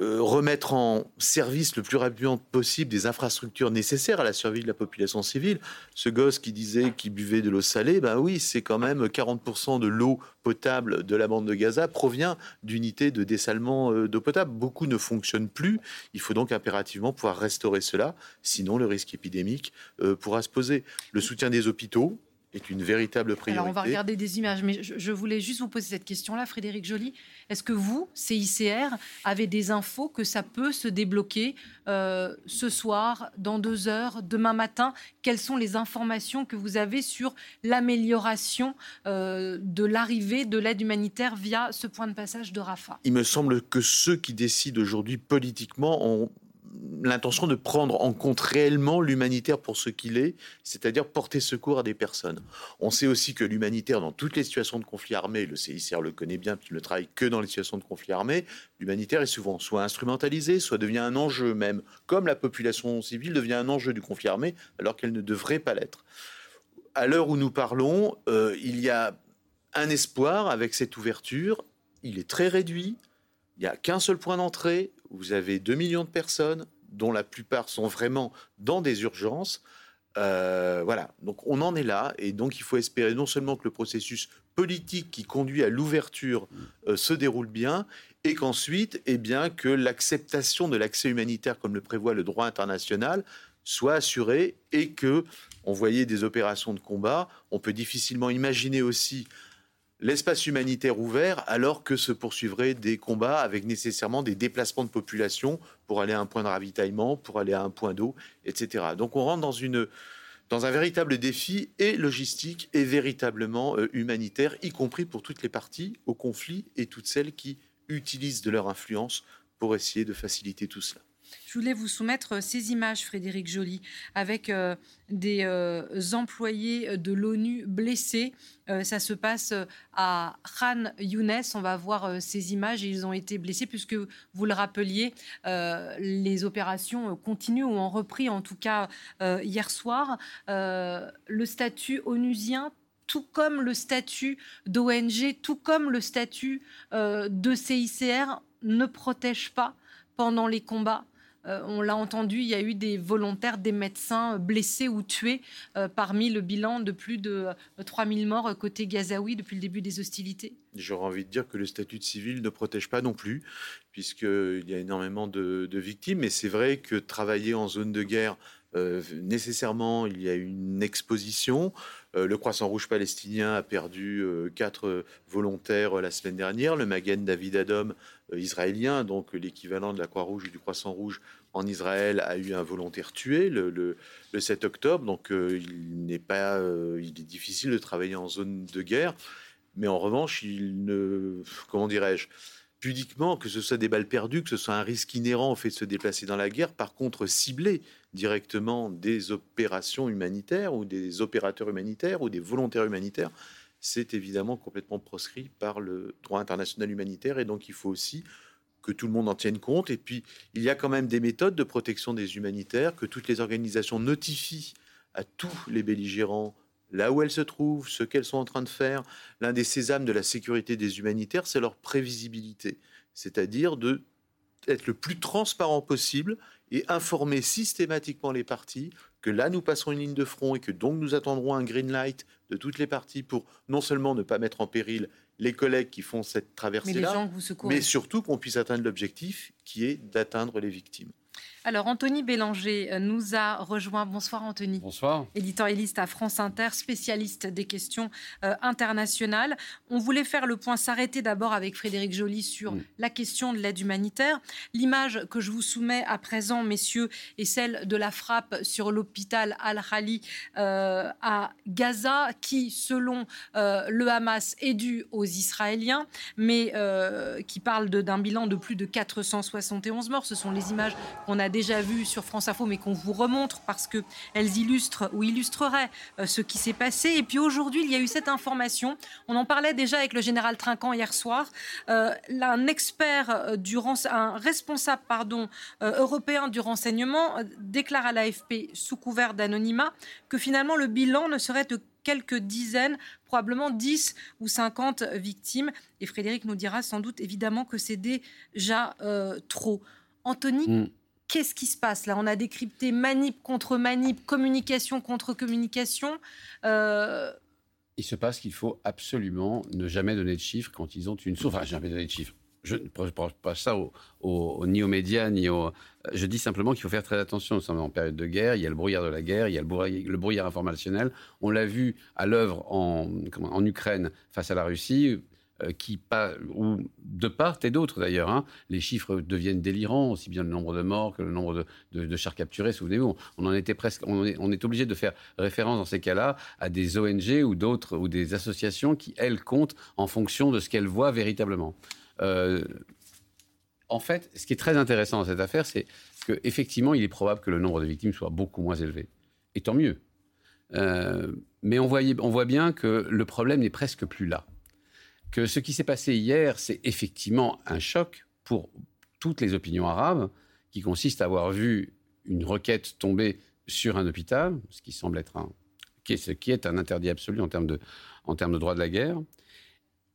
Euh, remettre en service le plus rapidement possible des infrastructures nécessaires à la survie de la population civile. Ce gosse qui disait qu'il buvait de l'eau salée, ben oui, c'est quand même 40% de l'eau potable de la bande de Gaza provient d'unités de dessalement euh, d'eau potable. Beaucoup ne fonctionnent plus. Il faut donc impérativement pouvoir restaurer cela, sinon le risque épidémique euh, pourra se poser. Le soutien des hôpitaux, est une véritable priorité. Alors on va regarder des images, mais je, voulais juste vous poser cette question-là, Frédéric Joly. Est-ce que vous, CICR, avez des infos que ça peut se débloquer euh, ce soir, dans deux heures, demain matin? Quelles sont les informations que vous avez sur l'amélioration euh, de l'arrivée de l'aide humanitaire via ce point de passage de Rafah? Il me semble que ceux qui décident aujourd'hui politiquement ont l'intention de prendre en compte réellement l'humanitaire pour ce qu'il est, c'est-à-dire porter secours à des personnes. On sait aussi que l'humanitaire, dans toutes les situations de conflit armé, le CICR le connaît bien, puisqu'il ne travaille que dans les situations de conflit armé, l'humanitaire est souvent soit instrumentalisé, soit devient un enjeu même, comme la population civile devient un enjeu du conflit armé, alors qu'elle ne devrait pas l'être. À l'heure où nous parlons, euh, il y a un espoir avec cette ouverture, il est très réduit, il n'y a qu'un seul point d'entrée, vous avez 2 millions de personnes, dont la plupart sont vraiment dans des urgences. Euh, voilà, donc on en est là, et donc il faut espérer non seulement que le processus politique qui conduit à l'ouverture euh, se déroule bien, et qu'ensuite, eh bien, que l'acceptation de l'accès humanitaire, comme le prévoit le droit international, soit assurée, et que, on voyait des opérations de combat, on peut difficilement imaginer aussi l'espace humanitaire ouvert alors que se poursuivraient des combats avec nécessairement des déplacements de population pour aller à un point de ravitaillement, pour aller à un point d'eau, etc. Donc on rentre dans, une, dans un véritable défi et logistique et véritablement euh, humanitaire, y compris pour toutes les parties au conflit et toutes celles qui utilisent de leur influence pour essayer de faciliter tout cela. Voulais vous soumettre euh, ces images, Frédéric Joly, avec euh, des euh, employés de l'ONU blessés. ça se passe à Khan Younes. On va voir ces images. Ils ont été blessés puisque, vous le rappeliez, les opérations continuent ou ont repris, en tout cas hier soir. le statut onusien tout comme le statut d'ONG, tout comme le statut de CICR, ne protège pas pendant les combats. Euh, on l'a entendu, il y a eu des volontaires, des médecins blessés ou tués euh, parmi le bilan de plus de 3000 euh, morts côté gazaoui depuis le début des hostilités. J'aurais envie de dire que le statut de civil ne protège pas non plus, puisqu'il y a énormément de, victimes. Mais c'est vrai que travailler en zone de guerre, nécessairement, il y a une exposition. le Croissant Rouge palestinien a perdu quatre volontaires la semaine dernière. Le Magen David Adom euh, israélien, donc l'équivalent de la Croix-Rouge et du Croissant-Rouge en Israël, a eu un volontaire tué le, 7 octobre. Donc euh, il n'est pas, euh, il est difficile de travailler en zone de guerre, mais en revanche, il ne, comment dirais-je, pudiquement, que ce soit des balles perdues, que ce soit un risque inhérent au fait de se déplacer dans la guerre. Par contre, cibler directement des opérations humanitaires ou des opérateurs humanitaires ou des volontaires humanitaires, c'est évidemment complètement proscrit par le droit international humanitaire. Et donc, il faut aussi que tout le monde en tienne compte. Et puis, il y a quand même des méthodes de protection des humanitaires, que toutes les organisations notifient à tous les belligérants là où elles se trouvent, ce qu'elles sont en train de faire. L'un des sésames de la sécurité des humanitaires, c'est leur prévisibilité, c'est-à-dire de être le plus transparent possible et informer systématiquement les parties que là nous passons une ligne de front et que donc nous attendrons un green light de toutes les parties pour non seulement ne pas mettre en péril les collègues qui font cette traversée-là, mais surtout qu'on puisse atteindre l'objectif qui est d'atteindre les victimes. Alors, Anthony Bélanger euh, nous a rejoint. Bonsoir, Anthony. Bonsoir. Éditorialiste à France Inter, spécialiste des questions euh, internationales. On voulait faire le point, s'arrêter d'abord avec Frédéric Joly sur la question de l'aide humanitaire. L'image que je vous soumets à présent, messieurs, est celle de la frappe sur l'hôpital Al-Khali euh, à Gaza, qui, selon le Hamas, est due aux Israéliens, mais qui parle d'un bilan de plus de 471 morts. Ce sont les images qu'on a déjà vu sur France Info, mais qu'on vous remontre parce qu'elles illustrent ou illustreraient euh, ce qui s'est passé. Et puis aujourd'hui, il y a eu cette information. On en parlait déjà avec le général Trinquant hier soir. Euh, un expert, euh, un responsable pardon, européen du renseignement déclare à l'AFP, sous couvert d'anonymat, que finalement le bilan ne serait de quelques dizaines, probablement 10 ou 50 victimes. Et Frédéric nous dira sans doute évidemment que c'est déjà trop. Anthony, mm qu'est-ce qui se passe là? On a décrypté manip contre manip, communication contre communication. Euh, Il se passe qu'il faut absolument ne jamais donner de chiffres quand ils ont une source. Enfin, jamais donner de chiffres. Je ne pense pas ça ni aux médias, ni aux. Je dis simplement qu'il faut faire très attention. Nous sommes en période de guerre. Il y a le brouillard de la guerre, il y a le brouillard, informationnel. On l'a vu à l'œuvre en, Ukraine face à la Russie. Euh, qui, de part et d'autre d'ailleurs, hein, les chiffres deviennent délirants, aussi bien le nombre de morts que le nombre de, chars capturés. Souvenez-vous, on en on est, obligé de faire référence dans ces cas-là à des ONG ou d'autres ou des associations qui elles comptent en fonction de ce qu'elles voient véritablement. Euh, en fait, ce qui est très intéressant dans cette affaire, c'est qu'effectivement, il est probable que le nombre de victimes soit beaucoup moins élevé. Et tant mieux. Euh, mais on, voit bien que le problème n'est presque plus là que ce qui s'est passé hier, c'est effectivement un choc pour toutes les opinions arabes, qui consiste à avoir vu une requête tomber sur un hôpital, ce qui semble être un, qui est, un interdit absolu en termes de droit de la guerre.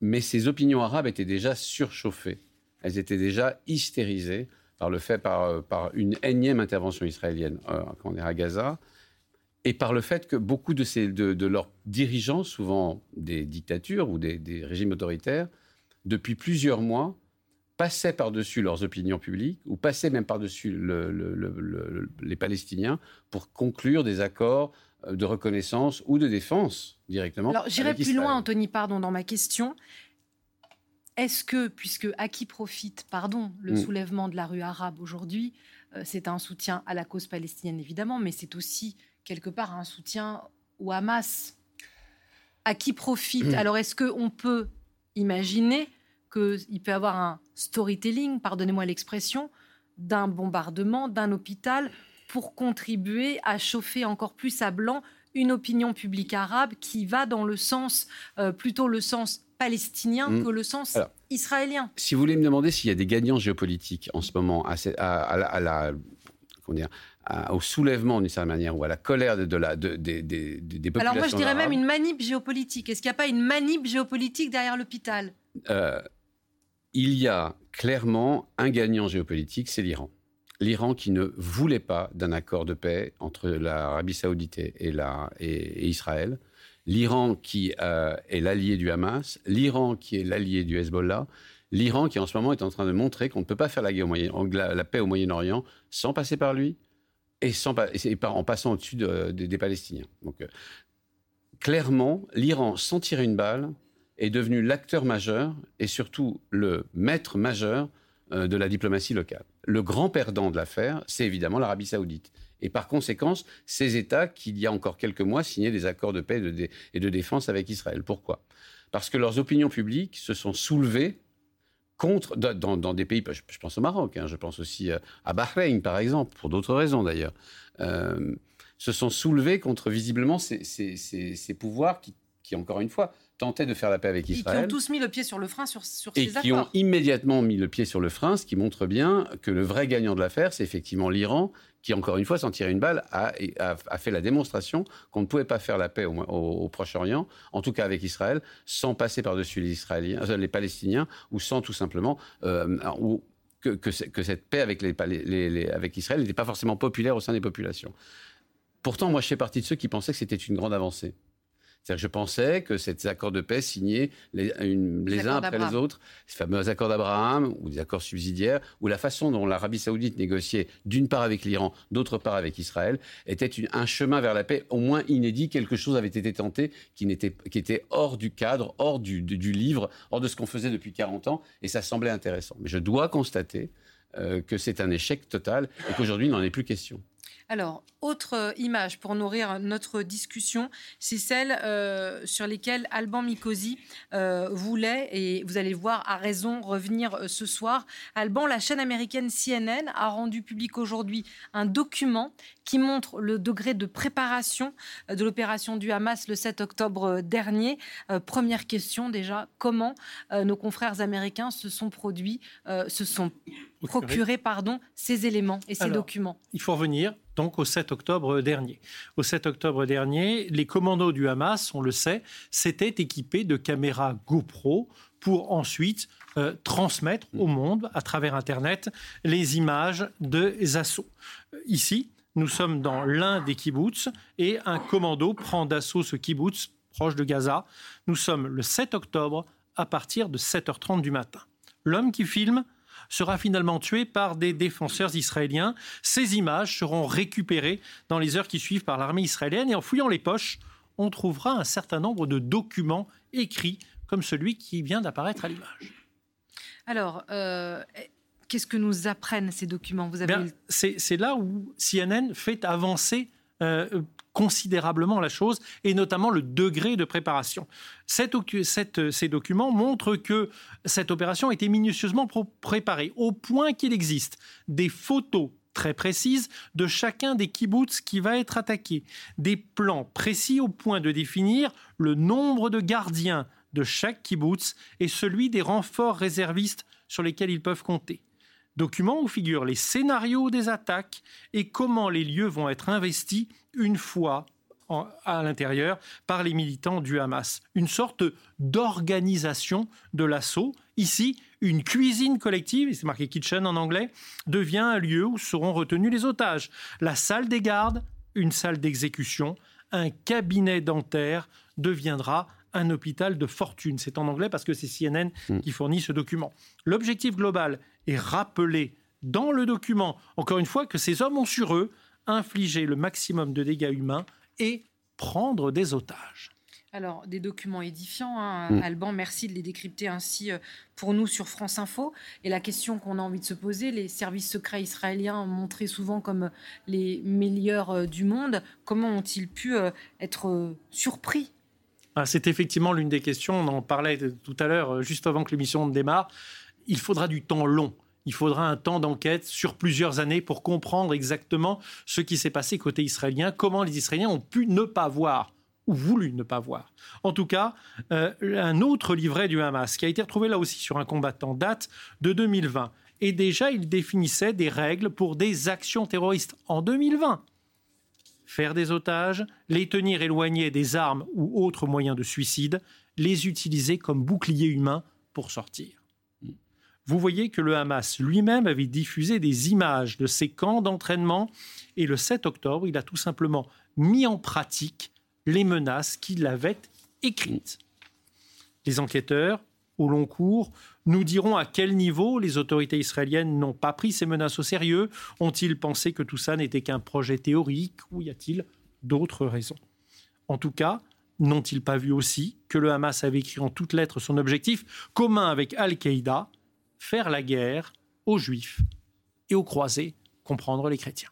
Mais ces opinions arabes étaient déjà surchauffées. Elles étaient déjà hystérisées par le fait, par, par une énième intervention israélienne euh, quand on est à Gaza, et par le fait que beaucoup de, leurs dirigeants, souvent des dictatures ou des, régimes autoritaires, depuis plusieurs mois, passaient par-dessus leurs opinions publiques ou passaient même par-dessus les Palestiniens pour conclure des accords euh, de reconnaissance ou de défense directement. Alors j'irai plus loin, Anthony, pardon, dans ma question. Est-ce que, puisque à qui profite, pardon, le hmm. soulèvement de la rue arabe aujourd'hui, euh, c'est un soutien à la cause palestinienne évidemment, mais c'est aussi quelque part un soutien au Hamas. À qui profite mmh. Alors, est-ce qu'on peut imaginer qu'il peut y avoir un storytelling, pardonnez-moi l'expression, d'un bombardement, d'un hôpital pour contribuer à chauffer encore plus à blanc une opinion publique arabe qui va dans le sens, euh, plutôt le sens palestinien mmh. que le sens israélien. Si vous voulez me demander s'il y a des gagnants géopolitiques en ce moment à, à la comment dire, au soulèvement d'une certaine manière ou à la colère de, la, de, des populations. Alors moi je dirais même une manip géopolitique. Est-ce qu'il n'y a pas une manip géopolitique derrière l'hôpital? Euh, Il y a clairement un gagnant géopolitique, c'est l'Iran. L'Iran qui ne voulait pas d'un accord de paix entre l'Arabie saoudite et, Israël. L'Iran qui euh, est l'allié du Hamas. L'Iran qui est l'allié du Hezbollah l'Iran qui en ce moment est en train de montrer qu'on ne peut pas faire la, paix au Moyen-Orient sans passer par lui, et, en passant au-dessus des Palestiniens. Donc, euh, clairement, l'Iran, sans tirer une balle, est devenu l'acteur majeur et surtout le maître majeur euh, de la diplomatie locale. Le grand perdant de l'affaire, c'est évidemment l'Arabie saoudite. Et par conséquent, ces États qui, il y a encore quelques mois, signaient des accords de paix et de défense avec Israël. Pourquoi? Parce que leurs opinions publiques se sont soulevées contre, dans, des pays, je, pense au Maroc, hein, je pense aussi à Bahreïn, par exemple, pour d'autres raisons d'ailleurs, se sont soulevés contre visiblement ces, ces pouvoirs qui, encore une fois, tentaient de faire la paix avec Israël. Et qui ont tous mis le pied sur le frein sur, sur ces accords. Et qui ont immédiatement mis le pied sur le frein, ce qui montre bien que le vrai gagnant de l'affaire, c'est effectivement l'Iran, qui, encore une fois, sans tirer une balle, a, a, fait la démonstration qu'on ne pouvait pas faire la paix au, Proche-Orient, en tout cas avec Israël, sans passer par-dessus les, Israéliens, euh, les Palestiniens, ou sans tout simplement... Euh, ou, que, que, cette paix avec, les, les, avec Israël n'était pas forcément populaire au sein des populations. Pourtant, moi, je fais partie de ceux qui pensaient que c'était une grande avancée. C'est-à-dire que je pensais que ces accords de paix signés les, uns après les autres, ces fameux accords d'Abraham ou des accords subsidiaires, ou la façon dont l'Arabie saoudite négociait d'une part avec l'Iran, d'autre part avec Israël, était un chemin vers la paix au moins inédit. Quelque chose avait été tenté qui, qui était hors du cadre, hors du, livre, hors de ce qu'on faisait depuis 40 ans, et ça semblait intéressant. Mais je dois constater euh, que c'est un échec total et qu'aujourd'hui, il n'en est plus question. Alors, autre euh, image pour nourrir notre discussion, c'est celle euh, sur lesquelles Alban Mikosi euh, voulait, et vous allez voir, à raison, revenir ce soir. Alban, la chaîne américaine CNN a rendu public aujourd'hui un document qui montre le degré de préparation de l'opération du Hamas le 7 octobre dernier. première question déjà, comment nos confrères américains se sont produits, se sont procurés pardon, ces éléments et ces documents Il faut revenir donc au 7 octobre dernier. Au 7 octobre dernier, les commandos du Hamas, on le sait, s'étaient équipés de caméras GoPro pour ensuite euh, transmettre au monde, à travers Internet, les images des assauts. Ici, nous sommes dans l'un des kibbutz et un commando prend d'assaut ce kibbutz proche de Gaza. Nous sommes le 7 octobre à partir de 7h30 du matin. L'homme qui filme sera finalement tué par des défenseurs israéliens. Ces images seront récupérées dans les heures qui suivent par l'armée israélienne et en fouillant les poches, on trouvera un certain nombre de documents écrits comme celui qui vient d'apparaître à l'image. Alors, euh, qu'est-ce que nous apprennent ces documents? Vous avez... C'est là où CNN fait avancer euh, considérablement la chose, et notamment le degré de préparation. ces documents montrent que cette opération a été minutieusement préparée, au point qu'il existe des photos très précises de chacun des kibbutz qui va être attaqué, des plans précis au point de définir le nombre de gardiens de chaque kibbutz et celui des renforts réservistes sur lesquels ils peuvent compter. Documents où figurent les scénarios des attaques et comment les lieux vont être investis une fois à l'intérieur par les militants du Hamas. Une sorte d'organisation de l'assaut. Ici, une cuisine collective, c'est marqué kitchen en anglais, devient un lieu où seront retenus les otages. La salle des gardes, une salle d'exécution, un cabinet dentaire deviendra un hôpital de fortune. C'est en anglais parce que c'est CNN hmm. qui fournit ce document. L'objectif global est rappelé dans le document, encore une fois, que ces hommes ont sur eux infliger le maximum de dégâts humains et prendre des otages. Alors, des documents édifiants, hein, mm. Alban, merci de les décrypter ainsi euh, pour nous sur France Info. Et la question qu'on a envie de se poser, les services secrets israéliens montrés souvent comme les meilleurs euh, du monde, comment ont-ils pu euh, être surpris C'est effectivement l'une des questions, on en parlait tout à l'heure, juste avant que l'émission ne démarre. Il faudra du temps long il faudra un temps d'enquête sur plusieurs années pour comprendre exactement ce qui s'est passé côté israélien, comment les Israéliens ont pu ne pas voir ou voulu ne pas voir. En tout cas, euh, un autre livret du Hamas qui a été retrouvé là aussi sur un combattant date de 2020. Et déjà, il définissait des règles pour des actions terroristes en 2020. Faire des otages, les tenir éloignés des armes ou autres moyens de suicide, les utiliser comme bouclier humain pour sortir vous voyez que le Hamas lui-même avait diffusé des images de ces camps d'entraînement et le 7 octobre, il a tout simplement mis en pratique les menaces qu'il avait écrites. Les enquêteurs, au long cours, nous diront à quel niveau les autorités israéliennes n'ont pas pris ces menaces au sérieux. Ont-ils pensé que tout ça n'était qu'un projet théorique ou y a-t-il d'autres raisons? En tout cas, n'ont-ils pas vu aussi que le Hamas avait écrit en toutes lettres son objectif commun avec Al-Qaïda, faire la guerre aux juifs et aux croisés, comprendre les chrétiens?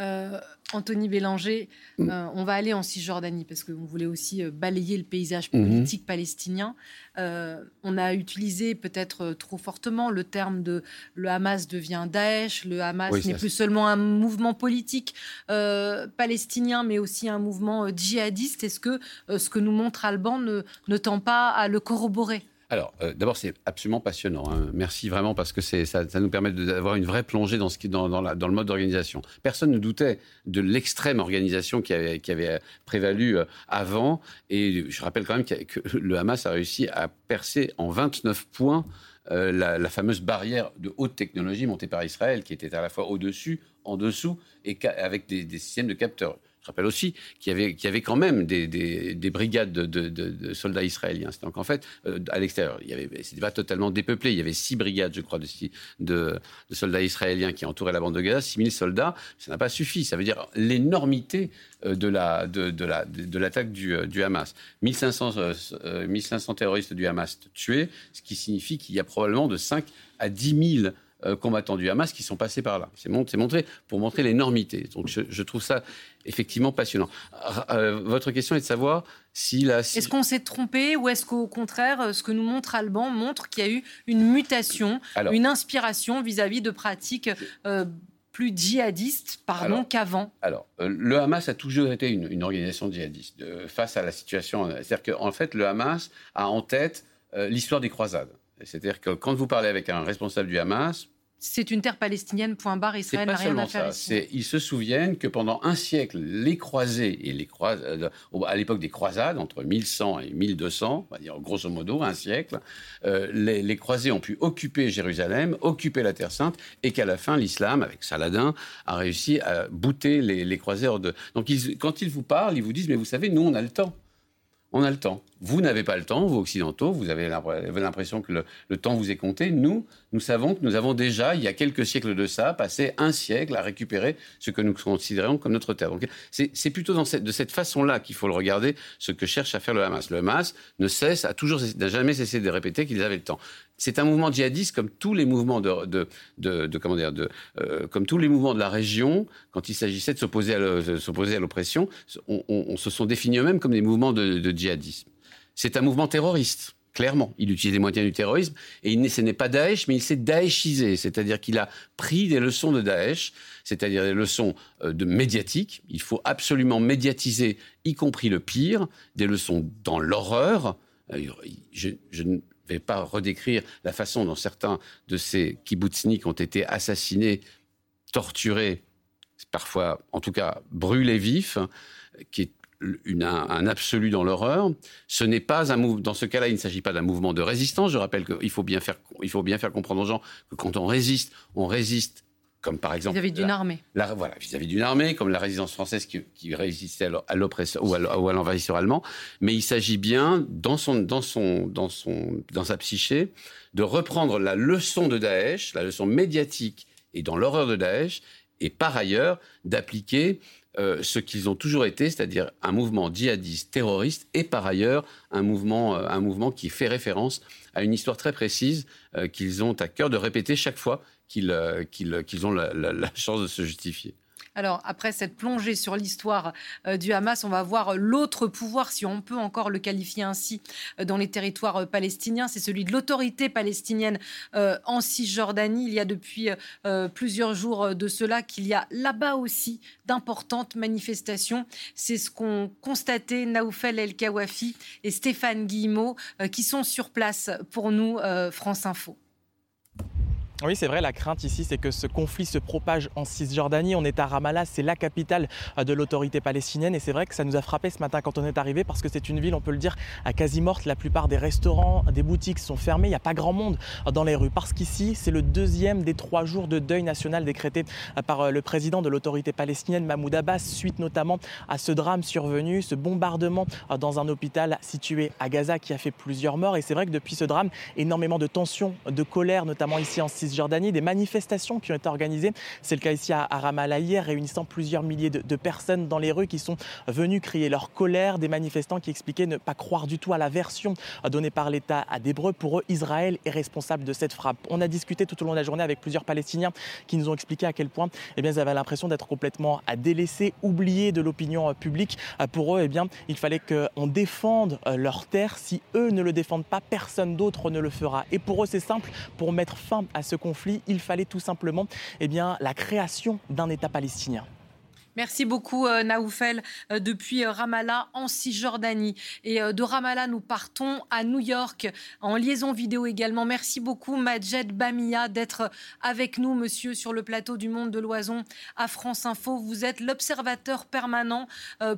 Euh, Anthony Bélanger, mm. euh, on va aller en Cisjordanie parce qu'on voulait aussi euh, balayer le paysage mm-hmm. politique palestinien. on a utilisé peut-être trop fortement le terme de le Hamas devient Daesh. Le Hamas n'est plus seulement un mouvement politique palestinien, mais aussi un mouvement djihadiste. Est-ce que ce que nous montre Alban ne tend pas à le corroborer? Alors, euh, d'abord, c'est absolument passionnant. Hein. Merci vraiment parce que ça, nous permet d'avoir une vraie plongée dans, le mode d'organisation. Personne ne doutait de l'extrême organisation qui avait, avait prévalu euh, avant. Et je rappelle quand même que le Hamas a réussi à percer en 29 points euh, la, fameuse barrière de haute technologie montée par Israël, qui était à la fois au-dessus, en dessous, et avec des systèmes de capteurs. Je rappelle aussi qu'il y avait, quand même des, des, brigades de, soldats israéliens. Donc en fait, euh, à l'extérieur, il y avait, c'était pas totalement dépeuplé. Il y avait six brigades, je crois, de, soldats israéliens qui entouraient la bande de Gaza, 6000 soldats. Ça n'a pas suffi. Ça veut dire l'énormité euh, de, la, de, de, la, de, l'attaque du, euh, Hamas. 1500, 1500 terroristes du Hamas tués, ce qui signifie qu'il y a probablement de 5 à 10 000 euh, combattants du Hamas qui sont passés par là. C'est montré pour montrer l'énormité. Donc je, trouve ça effectivement passionnant. Euh, votre question est de savoir si la... Est-ce qu'on s'est trompé ou est-ce qu'au contraire, euh, ce que nous montre Alban montre qu'il y a eu une mutation, une inspiration vis-à-vis de pratiques plus djihadistes pardon, qu'avant? Alors, le Hamas a toujours été une, organisation djihadiste face à la situation. C'est-à-dire qu'en fait, le Hamas a en tête l'histoire des croisades. C'est-à-dire que quand vous parlez avec un responsable du Hamas, c'est une terre palestinienne, point barre, Israël n'a rien à faire ça. Ils se souviennent que pendant un siècle, les croisés, et les croisades, euh, à l'époque des croisades, entre 1100 et 1200, on va dire grosso modo un siècle, euh, les, croisés ont pu occuper Jérusalem, occuper la Terre Sainte, et qu'à la fin, l'islam, avec Saladin, a réussi à bouter les, croisés hors de... Donc quand ils vous parlent, ils vous disent, mais vous savez, nous, on a le temps on a le temps. Vous n'avez pas le temps, vous occidentaux, vous avez l'impression que le, temps vous est compté. Nous, nous savons que nous avons déjà, il y a quelques siècles de ça, passé un siècle à récupérer ce que nous considérons comme notre terre. c'est plutôt de cette façon-là qu'il faut le regarder, ce que cherche à faire le Hamas. Le Hamas ne cesse, a toujours, n'a jamais cessé de répéter qu'ils avaient le temps. C'est un mouvement djihadiste comme tous les mouvements de, de, comment dire, de, euh, comme tous les mouvements de la région. Quand il s'agissait de s'opposer à l'oppression, on, se sont définis eux-mêmes comme des mouvements de, djihadisme. C'est un mouvement terroriste clairement. Il utilise les moyens du terrorisme et il, ce n'est pas Daesh, mais il s'est daeshisé, c'est-à-dire qu'il a pris des leçons de Daesh, c'est-à-dire des leçons euh, de médiatique. Il faut absolument médiatiser, y compris le pire, des leçons dans l'horreur. Je, je, ne vais pas redécrire la façon dont certains de ces kibbutzniks ont été assassinés, torturés, parfois, en tout cas, brûlés vifs, qui est un, absolu dans l'horreur. Ce n'est pas un mouvement. Dans ce cas-là, il ne s'agit pas d'un mouvement de résistance. Je rappelle qu'il faut bien faire, il faut bien faire comprendre aux gens que quand on résiste, on résiste comme par exemple vis-à-vis d'une armée. voilà, vis-à-vis d'une armée, comme la résistance française qui, résistait à l'oppresseur ou à l'envahisseur allemand. Mais il s'agit bien, dans son, dans son, dans son, dans sa psyché, de reprendre la leçon de Daesh, la leçon médiatique et dans l'horreur de Daesh, et par ailleurs d'appliquer euh, ce qu'ils ont toujours été, c'est-à-dire un mouvement djihadiste terroriste et par ailleurs un mouvement, euh, un mouvement qui fait référence à une histoire très précise euh, qu'ils ont à cœur de répéter chaque fois qu'ils ont la chance de se justifier. Alors, après cette plongée sur l'histoire euh, du Hamas, on va voir l'autre pouvoir, si on peut encore le qualifier ainsi, euh, dans les territoires euh, palestiniens. C'est celui de l'autorité palestinienne en Cisjordanie. Il y a depuis plusieurs jours de cela qu'il y a là-bas aussi d'importantes manifestations. C'est ce qu'ont constaté Naoufel El Kawafi et Stéphane Guillemot, qui sont sur place pour nous, France Info. Oui, c'est vrai, la crainte ici, c'est que ce conflit se propage en Cisjordanie. On est à Ramallah, c'est la capitale euh, de l'autorité palestinienne. Et c'est vrai que ça nous a frappé ce matin quand on est arrivé parce que c'est une ville, on peut le dire, à quasi morte. La plupart des restaurants, des boutiques sont fermés. Il n'y a pas grand monde euh, dans les rues. Parce qu'ici, c'est le deuxième des trois jours de deuil national décrété euh, par le président de l'autorité palestinienne, Mahmoud Abbas, suite notamment à ce drame survenu, ce bombardement dans un hôpital situé à Gaza qui a fait plusieurs morts. Et c'est vrai que depuis ce drame, énormément de tensions, de colère, notamment ici en Cisjordanie Cisjordanie, des manifestations qui ont été organisées. C'est le cas ici à, Ramallah hier, réunissant plusieurs milliers de, personnes dans les rues qui sont venues crier leur colère. Des manifestants qui expliquaient ne pas croire du tout à la version donnée par l'État à d'Hébreux. Pour eux, Israël est responsable de cette frappe. On a discuté tout au long de la journée avec plusieurs Palestiniens qui nous ont expliqué à quel point eh bien, ils avaient l'impression d'être complètement délaissés, oubliés de l'opinion publique. Pour eux, eh bien, il fallait qu'on défende leur terre. Si eux ne le défendent pas, personne d'autre ne le fera. Et pour eux, c'est simple. Pour mettre fin à ce conflit, il fallait tout simplement eh bien, la création d'un État palestinien. Merci beaucoup, euh, Naoufel, euh, depuis euh, Ramallah en Cisjordanie. Et de Ramallah, nous partons à New York en liaison vidéo également. Merci beaucoup, Majed Bamia, d'être avec nous, monsieur, sur le plateau du Monde de l'Oison à France Info. Vous êtes l'observateur permanent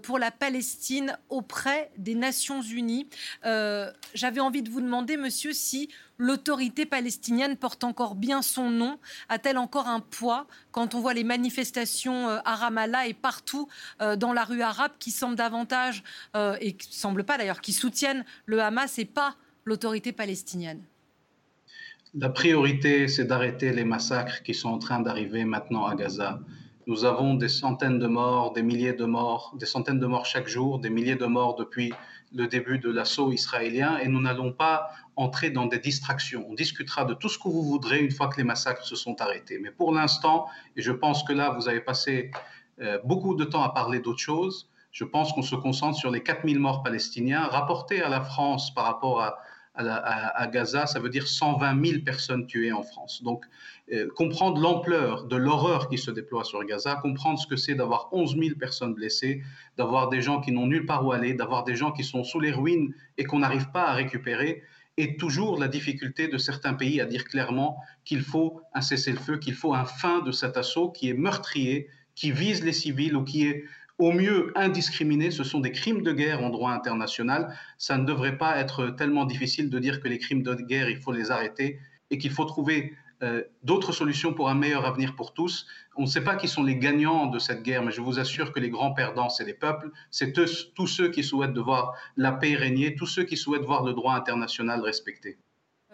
pour la Palestine auprès des Nations Unies. J'avais envie de vous demander, monsieur, si l'autorité palestinienne porte encore bien son nom A-t-elle encore un poids quand on voit les manifestations euh, à Ramallah et partout euh, dans la rue arabe qui semblent davantage, euh, et qui semblent pas d'ailleurs, qui soutiennent le Hamas et pas l'autorité palestinienne? La priorité, c'est d'arrêter les massacres qui sont en train d'arriver maintenant à Gaza. Nous avons des centaines de morts, des milliers de morts, des centaines de morts chaque jour, des milliers de morts depuis le début de l'assaut israélien et nous n'allons pas entrer dans des distractions. On discutera de tout ce que vous voudrez une fois que les massacres se sont arrêtés. Mais pour l'instant, et je pense que là, vous avez passé euh, beaucoup de temps à parler d'autre chose, je pense qu'on se concentre sur les 4000 morts palestiniens rapportés à la France par rapport à, à, Gaza, ça veut dire 120 000 personnes tuées en France. Donc, euh, comprendre l'ampleur de l'horreur qui se déploie sur Gaza, comprendre ce que c'est d'avoir 11 000 personnes blessées, d'avoir des gens qui n'ont nulle part où aller, d'avoir des gens qui sont sous les ruines et qu'on n'arrive pas à récupérer, et toujours la difficulté de certains pays à dire clairement qu'il faut un cessez-le-feu, qu'il faut un fin de cet assaut qui est meurtrier, qui vise les civils ou qui est au mieux indiscriminés, ce sont des crimes de guerre en droit international. Ça ne devrait pas être tellement difficile de dire que les crimes de guerre, il faut les arrêter et qu'il faut trouver euh, d'autres solutions pour un meilleur avenir pour tous. On ne sait pas qui sont les gagnants de cette guerre, mais je vous assure que les grands perdants, c'est les peuples, c'est tous ceux qui souhaitent de voir la paix régner, tous ceux qui souhaitent voir le droit international respecté.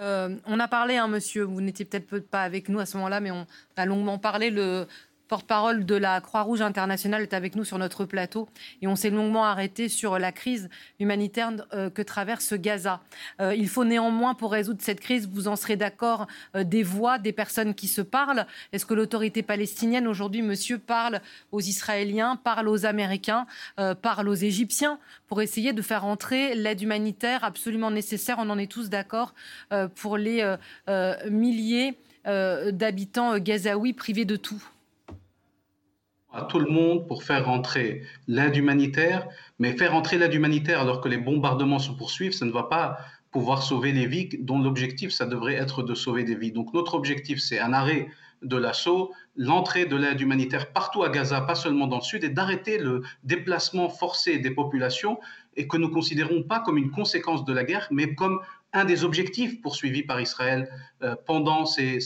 Euh, on a parlé, hein, monsieur, vous n'étiez peut-être pas avec nous à ce moment-là, mais on a longuement parlé, le, porte-parole de la Croix-Rouge internationale, est avec nous sur notre plateau et on s'est longuement arrêté sur la crise humanitaire euh, que traverse Gaza. Euh, il faut néanmoins, pour résoudre cette crise, vous en serez d'accord, euh, des voix, des personnes qui se parlent. Est-ce que l'autorité palestinienne aujourd'hui, monsieur, parle aux Israéliens, parle aux Américains, parle aux Égyptiens pour essayer de faire entrer l'aide humanitaire absolument nécessaire, on en est tous d'accord, pour les milliers d'habitants gazaouis privés de tout à tout le monde pour faire rentrer l'aide humanitaire, mais faire rentrer l'aide humanitaire alors que les bombardements se poursuivent, ça ne va pas pouvoir sauver les vies, dont l'objectif, ça devrait être de sauver des vies. Donc notre objectif, c'est un arrêt de l'assaut, l'entrée de l'aide humanitaire partout à Gaza, pas seulement dans le sud, et d'arrêter le déplacement forcé des populations, et que nous considérons pas comme une conséquence de la guerre, mais comme un des objectifs poursuivis par Israël euh, pendant ces,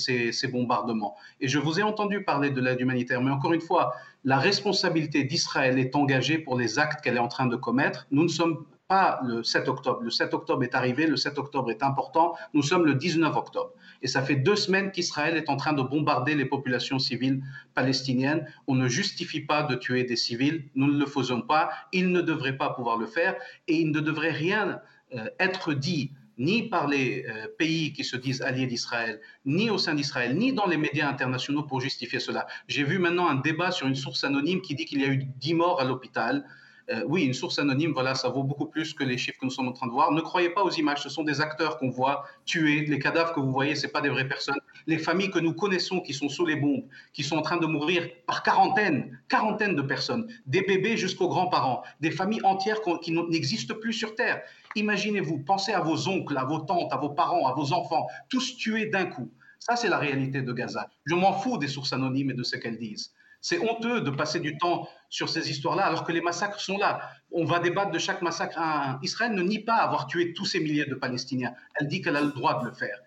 bombardements. Et je vous ai entendu parler de l'aide humanitaire, mais encore une fois, la responsabilité d'Israël est engagée pour les actes qu'elle est en train de commettre. Nous ne sommes pas le 7 octobre. Le 7 octobre est arrivé, le 7 octobre est important. Nous sommes le 19 octobre. Et ça fait deux semaines qu'Israël est en train de bombarder les populations civiles palestiniennes. On ne justifie pas de tuer des civils. Nous ne le faisons pas. Il ne devrait pas pouvoir le faire. Et il ne devrait rien euh, être dit ni par les euh, pays qui se disent alliés d'Israël, ni au sein d'Israël, ni dans les médias internationaux pour justifier cela. J'ai vu maintenant un débat sur une source anonyme qui dit qu'il y a eu 10 morts à l'hôpital. Euh, oui, une source anonyme, voilà, ça vaut beaucoup plus que les chiffres que nous sommes en train de voir. Ne croyez pas aux images, ce sont des acteurs qu'on voit tués. Les cadavres que vous voyez, ce pas des vraies personnes. Les familles que nous connaissons qui sont sous les bombes, qui sont en train de mourir par quarantaine, quarantaine de personnes, des bébés jusqu'aux grands-parents, des familles entières qui n'existent plus sur Terre. Imaginez-vous, pensez à vos oncles, à vos tantes, à vos parents, à vos enfants, tous tués d'un coup. Ça, c'est la réalité de Gaza. Je m'en fous des sources anonymes et de ce qu'elles disent. C'est honteux de passer du temps sur ces histoires-là alors que les massacres sont là. On va débattre de chaque massacre. Israël ne nie pas avoir tué tous ces milliers de Palestiniens. Elle dit qu'elle a le droit de le faire.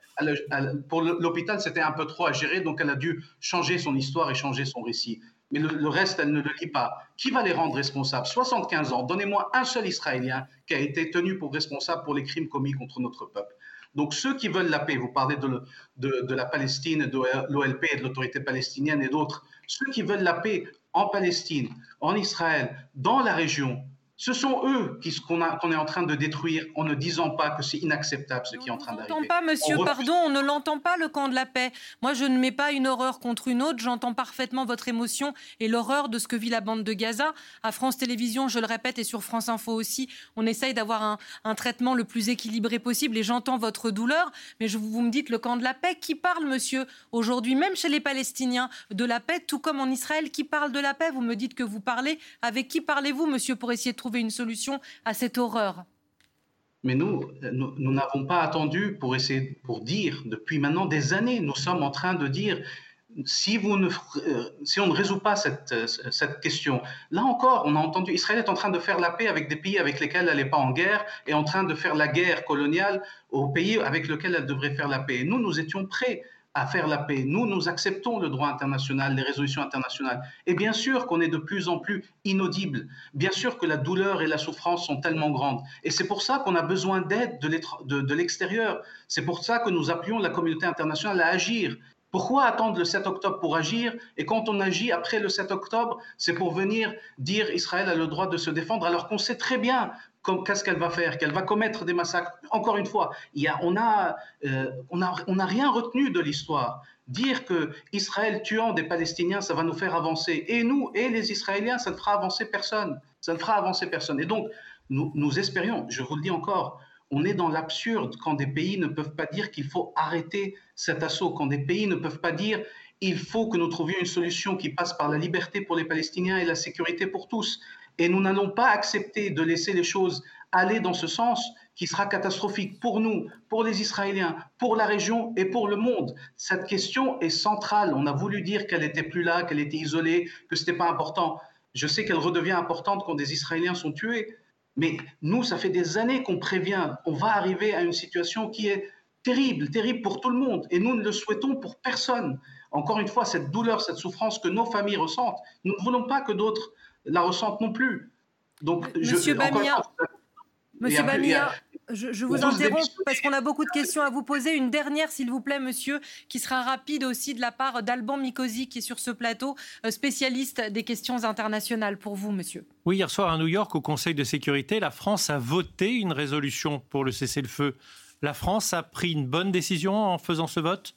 pour l'hôpital, c'était un peu trop à gérer, donc elle a dû changer son histoire et changer son récit. Mais le, reste, elle ne le lit pas. Qui va les rendre responsables? 75 ans. Donnez-moi un seul Israélien qui a été tenu pour responsable pour les crimes commis contre notre peuple. Donc ceux qui veulent la paix, vous parlez de, de la Palestine, de l'OLP, de l'autorité palestinienne et d'autres, ceux qui veulent la paix en Palestine, en Israël, dans la région, ce sont eux qu'on est en train de détruire en ne disant pas que c'est inacceptable ce qui est en train d'arriver. On pas, monsieur, pardon, on ne l'entend pas, le camp de la paix. Moi, je ne mets pas une horreur contre une autre. J'entends parfaitement votre émotion et l'horreur de ce que vit la bande de Gaza. À France Télévisions, je le répète, et sur France Info aussi, on essaye d'avoir un, traitement le plus équilibré possible et j'entends votre douleur. Mais je, vous me dites le camp de la paix. Qui parle, monsieur, aujourd'hui, même chez les Palestiniens, de la paix, tout comme en Israël, qui parle de la paix? Vous me dites que vous parlez. Avec qui parlez-vous, monsieur, pour essayer de trouver une solution à cette horreur. Mais nous, nous n'avons pas attendu pour essayer, pour dire, depuis maintenant des années, nous sommes en train de dire, si, vous ne, euh, si on ne résout pas cette, cette question, là encore, on a entendu, Israël est en train de faire la paix avec des pays avec lesquels elle n'est pas en guerre, et en train de faire la guerre coloniale aux pays avec lesquels elle devrait faire la paix. Nous, nous étions prêts à faire la paix. Nous, nous acceptons le droit international, les résolutions internationales. Et bien sûr qu'on est de plus en plus inaudible. Bien sûr que la douleur et la souffrance sont tellement grandes. Et c'est pour ça qu'on a besoin d'aide de l'extérieur. C'est pour ça que nous appuyons la communauté internationale à agir. Pourquoi attendre le 7 octobre pour agir? Et quand on agit après le 7 octobre, c'est pour venir dire Israël a le droit de se défendre, alors qu'on sait très bien qu'est-ce qu'elle va faire Qu'elle va commettre des massacres. Encore une fois, on n'a euh, a, rien retenu de l'histoire. Dire que Israël tuant des Palestiniens, ça va nous faire avancer. Et nous, et les Israéliens, ça ne fera avancer personne. Ça ne fera avancer personne. Et donc, nous, nous espérions, je vous le dis encore, on est dans l'absurde quand des pays ne peuvent pas dire qu'il faut arrêter cet assaut, quand des pays ne peuvent pas dire il faut que nous trouvions une solution qui passe par la liberté pour les Palestiniens et la sécurité pour tous. Et nous n'allons pas accepter de laisser les choses aller dans ce sens qui sera catastrophique pour nous, pour les Israéliens, pour la région et pour le monde. Cette question est centrale. On a voulu dire qu'elle n'était plus là, qu'elle était isolée, que ce n'était pas important. Je sais qu'elle redevient importante quand des Israéliens sont tués, mais nous, ça fait des années qu'on prévient. On va arriver à une situation qui est terrible, terrible pour tout le monde. Et nous ne le souhaitons pour personne. Encore une fois, cette douleur, cette souffrance que nos familles ressentent, nous ne voulons pas que d'autres la ressentent non plus. Donc, Monsieur Bamia, Monsieur Bamia, je, vous interromps parce qu'on a beaucoup de questions à vous poser. Une dernière, s'il vous plaît, monsieur, qui sera rapide aussi de la part d'Alban Mikosi, qui est sur ce plateau, euh, spécialiste des questions internationales. Pour vous, monsieur. Oui, hier soir à New York, au Conseil de sécurité, la France a voté une résolution pour le cessez-le-feu. La France a pris une bonne décision en faisant ce vote?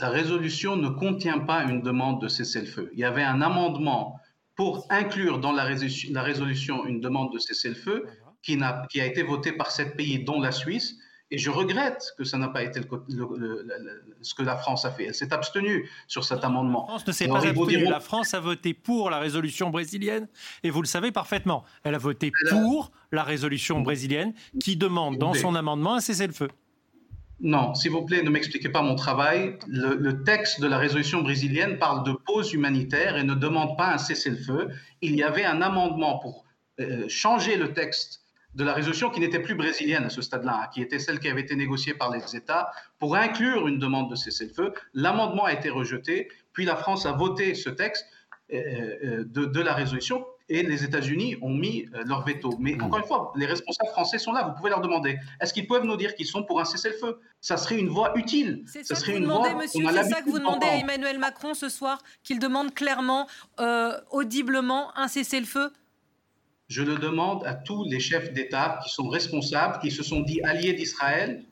La résolution ne contient pas une demande de cessez-le-feu. Il y avait un amendement pour inclure dans la résolution, une demande de cessez-le-feu qui, qui, a été votée par sept pays, dont la Suisse. Et je regrette que ça n'a pas été ce que la France a fait. Elle s'est abstenue sur cet amendement. La France ne s'est pas abstenue. La France a voté pour la résolution brésilienne, et vous le savez parfaitement. Elle a voté pour la résolution brésilienne qui demande dans son amendement un cessez-le-feu. Non, s'il vous plaît, ne m'expliquez pas mon travail. Le, texte de la résolution brésilienne parle de pause humanitaire et ne demande pas un cessez-le-feu. Il y avait un amendement pour euh, changer le texte de la résolution qui n'était plus brésilienne à ce stade-là, hein, qui était celle qui avait été négociée par les États pour inclure une demande de cessez-le-feu. L'amendement a été rejeté, puis la France a voté ce texte euh, euh, de, de la résolution et les États-Unis ont mis euh, leur veto. Mais hmm. encore une fois, les responsables français sont là, vous pouvez leur demander. Est-ce qu'ils peuvent nous dire qu'ils sont pour un cessez-le-feu? Ça serait une voie utile. C'est ça, serait une demandez, monsieur, c'est ça que vous demandez à Emmanuel Macron ce soir, qu'il demande clairement, euh, audiblement, un cessez-le-feu? Je le demande à tous les chefs d'État qui sont responsables, qui se sont dit alliés d'Israël,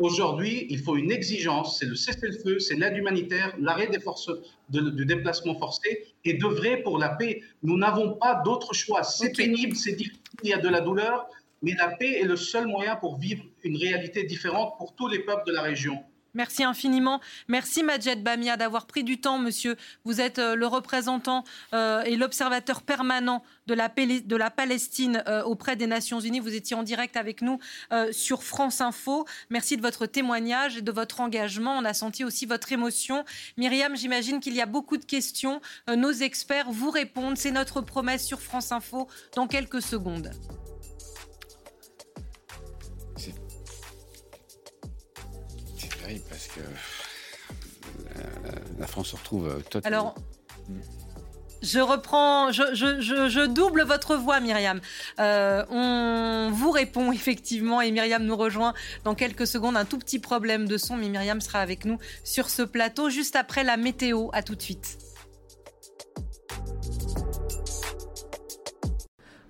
Aujourd'hui, il faut une exigence, c'est le cessez-le-feu, c'est l'aide humanitaire, l'arrêt des forces de, du déplacement forcé et d'œuvrer pour la paix. Nous n'avons pas d'autre choix. C'est pénible, c'est difficile, il y a de la douleur, mais la paix est le seul moyen pour vivre une réalité différente pour tous les peuples de la région. Merci infiniment. Merci Majed Bamia d'avoir pris du temps, monsieur. Vous êtes euh, le représentant euh, et l'observateur permanent de la, Palestine euh, auprès des Nations Unies. Vous étiez en direct avec nous sur France Info. Merci de votre témoignage et de votre engagement. On a senti aussi votre émotion. Myriam, j'imagine qu'il y a beaucoup de questions. nos experts vous répondent. C'est notre promesse sur France Info dans quelques secondes. Parce que la, France se retrouve totalement. Alors, Je reprends, je, double votre voix, Myriam. Euh, on vous répond effectivement et Myriam nous rejoint dans quelques secondes. Un tout petit problème de son, mais Myriam sera avec nous sur ce plateau juste après la météo. À tout de suite.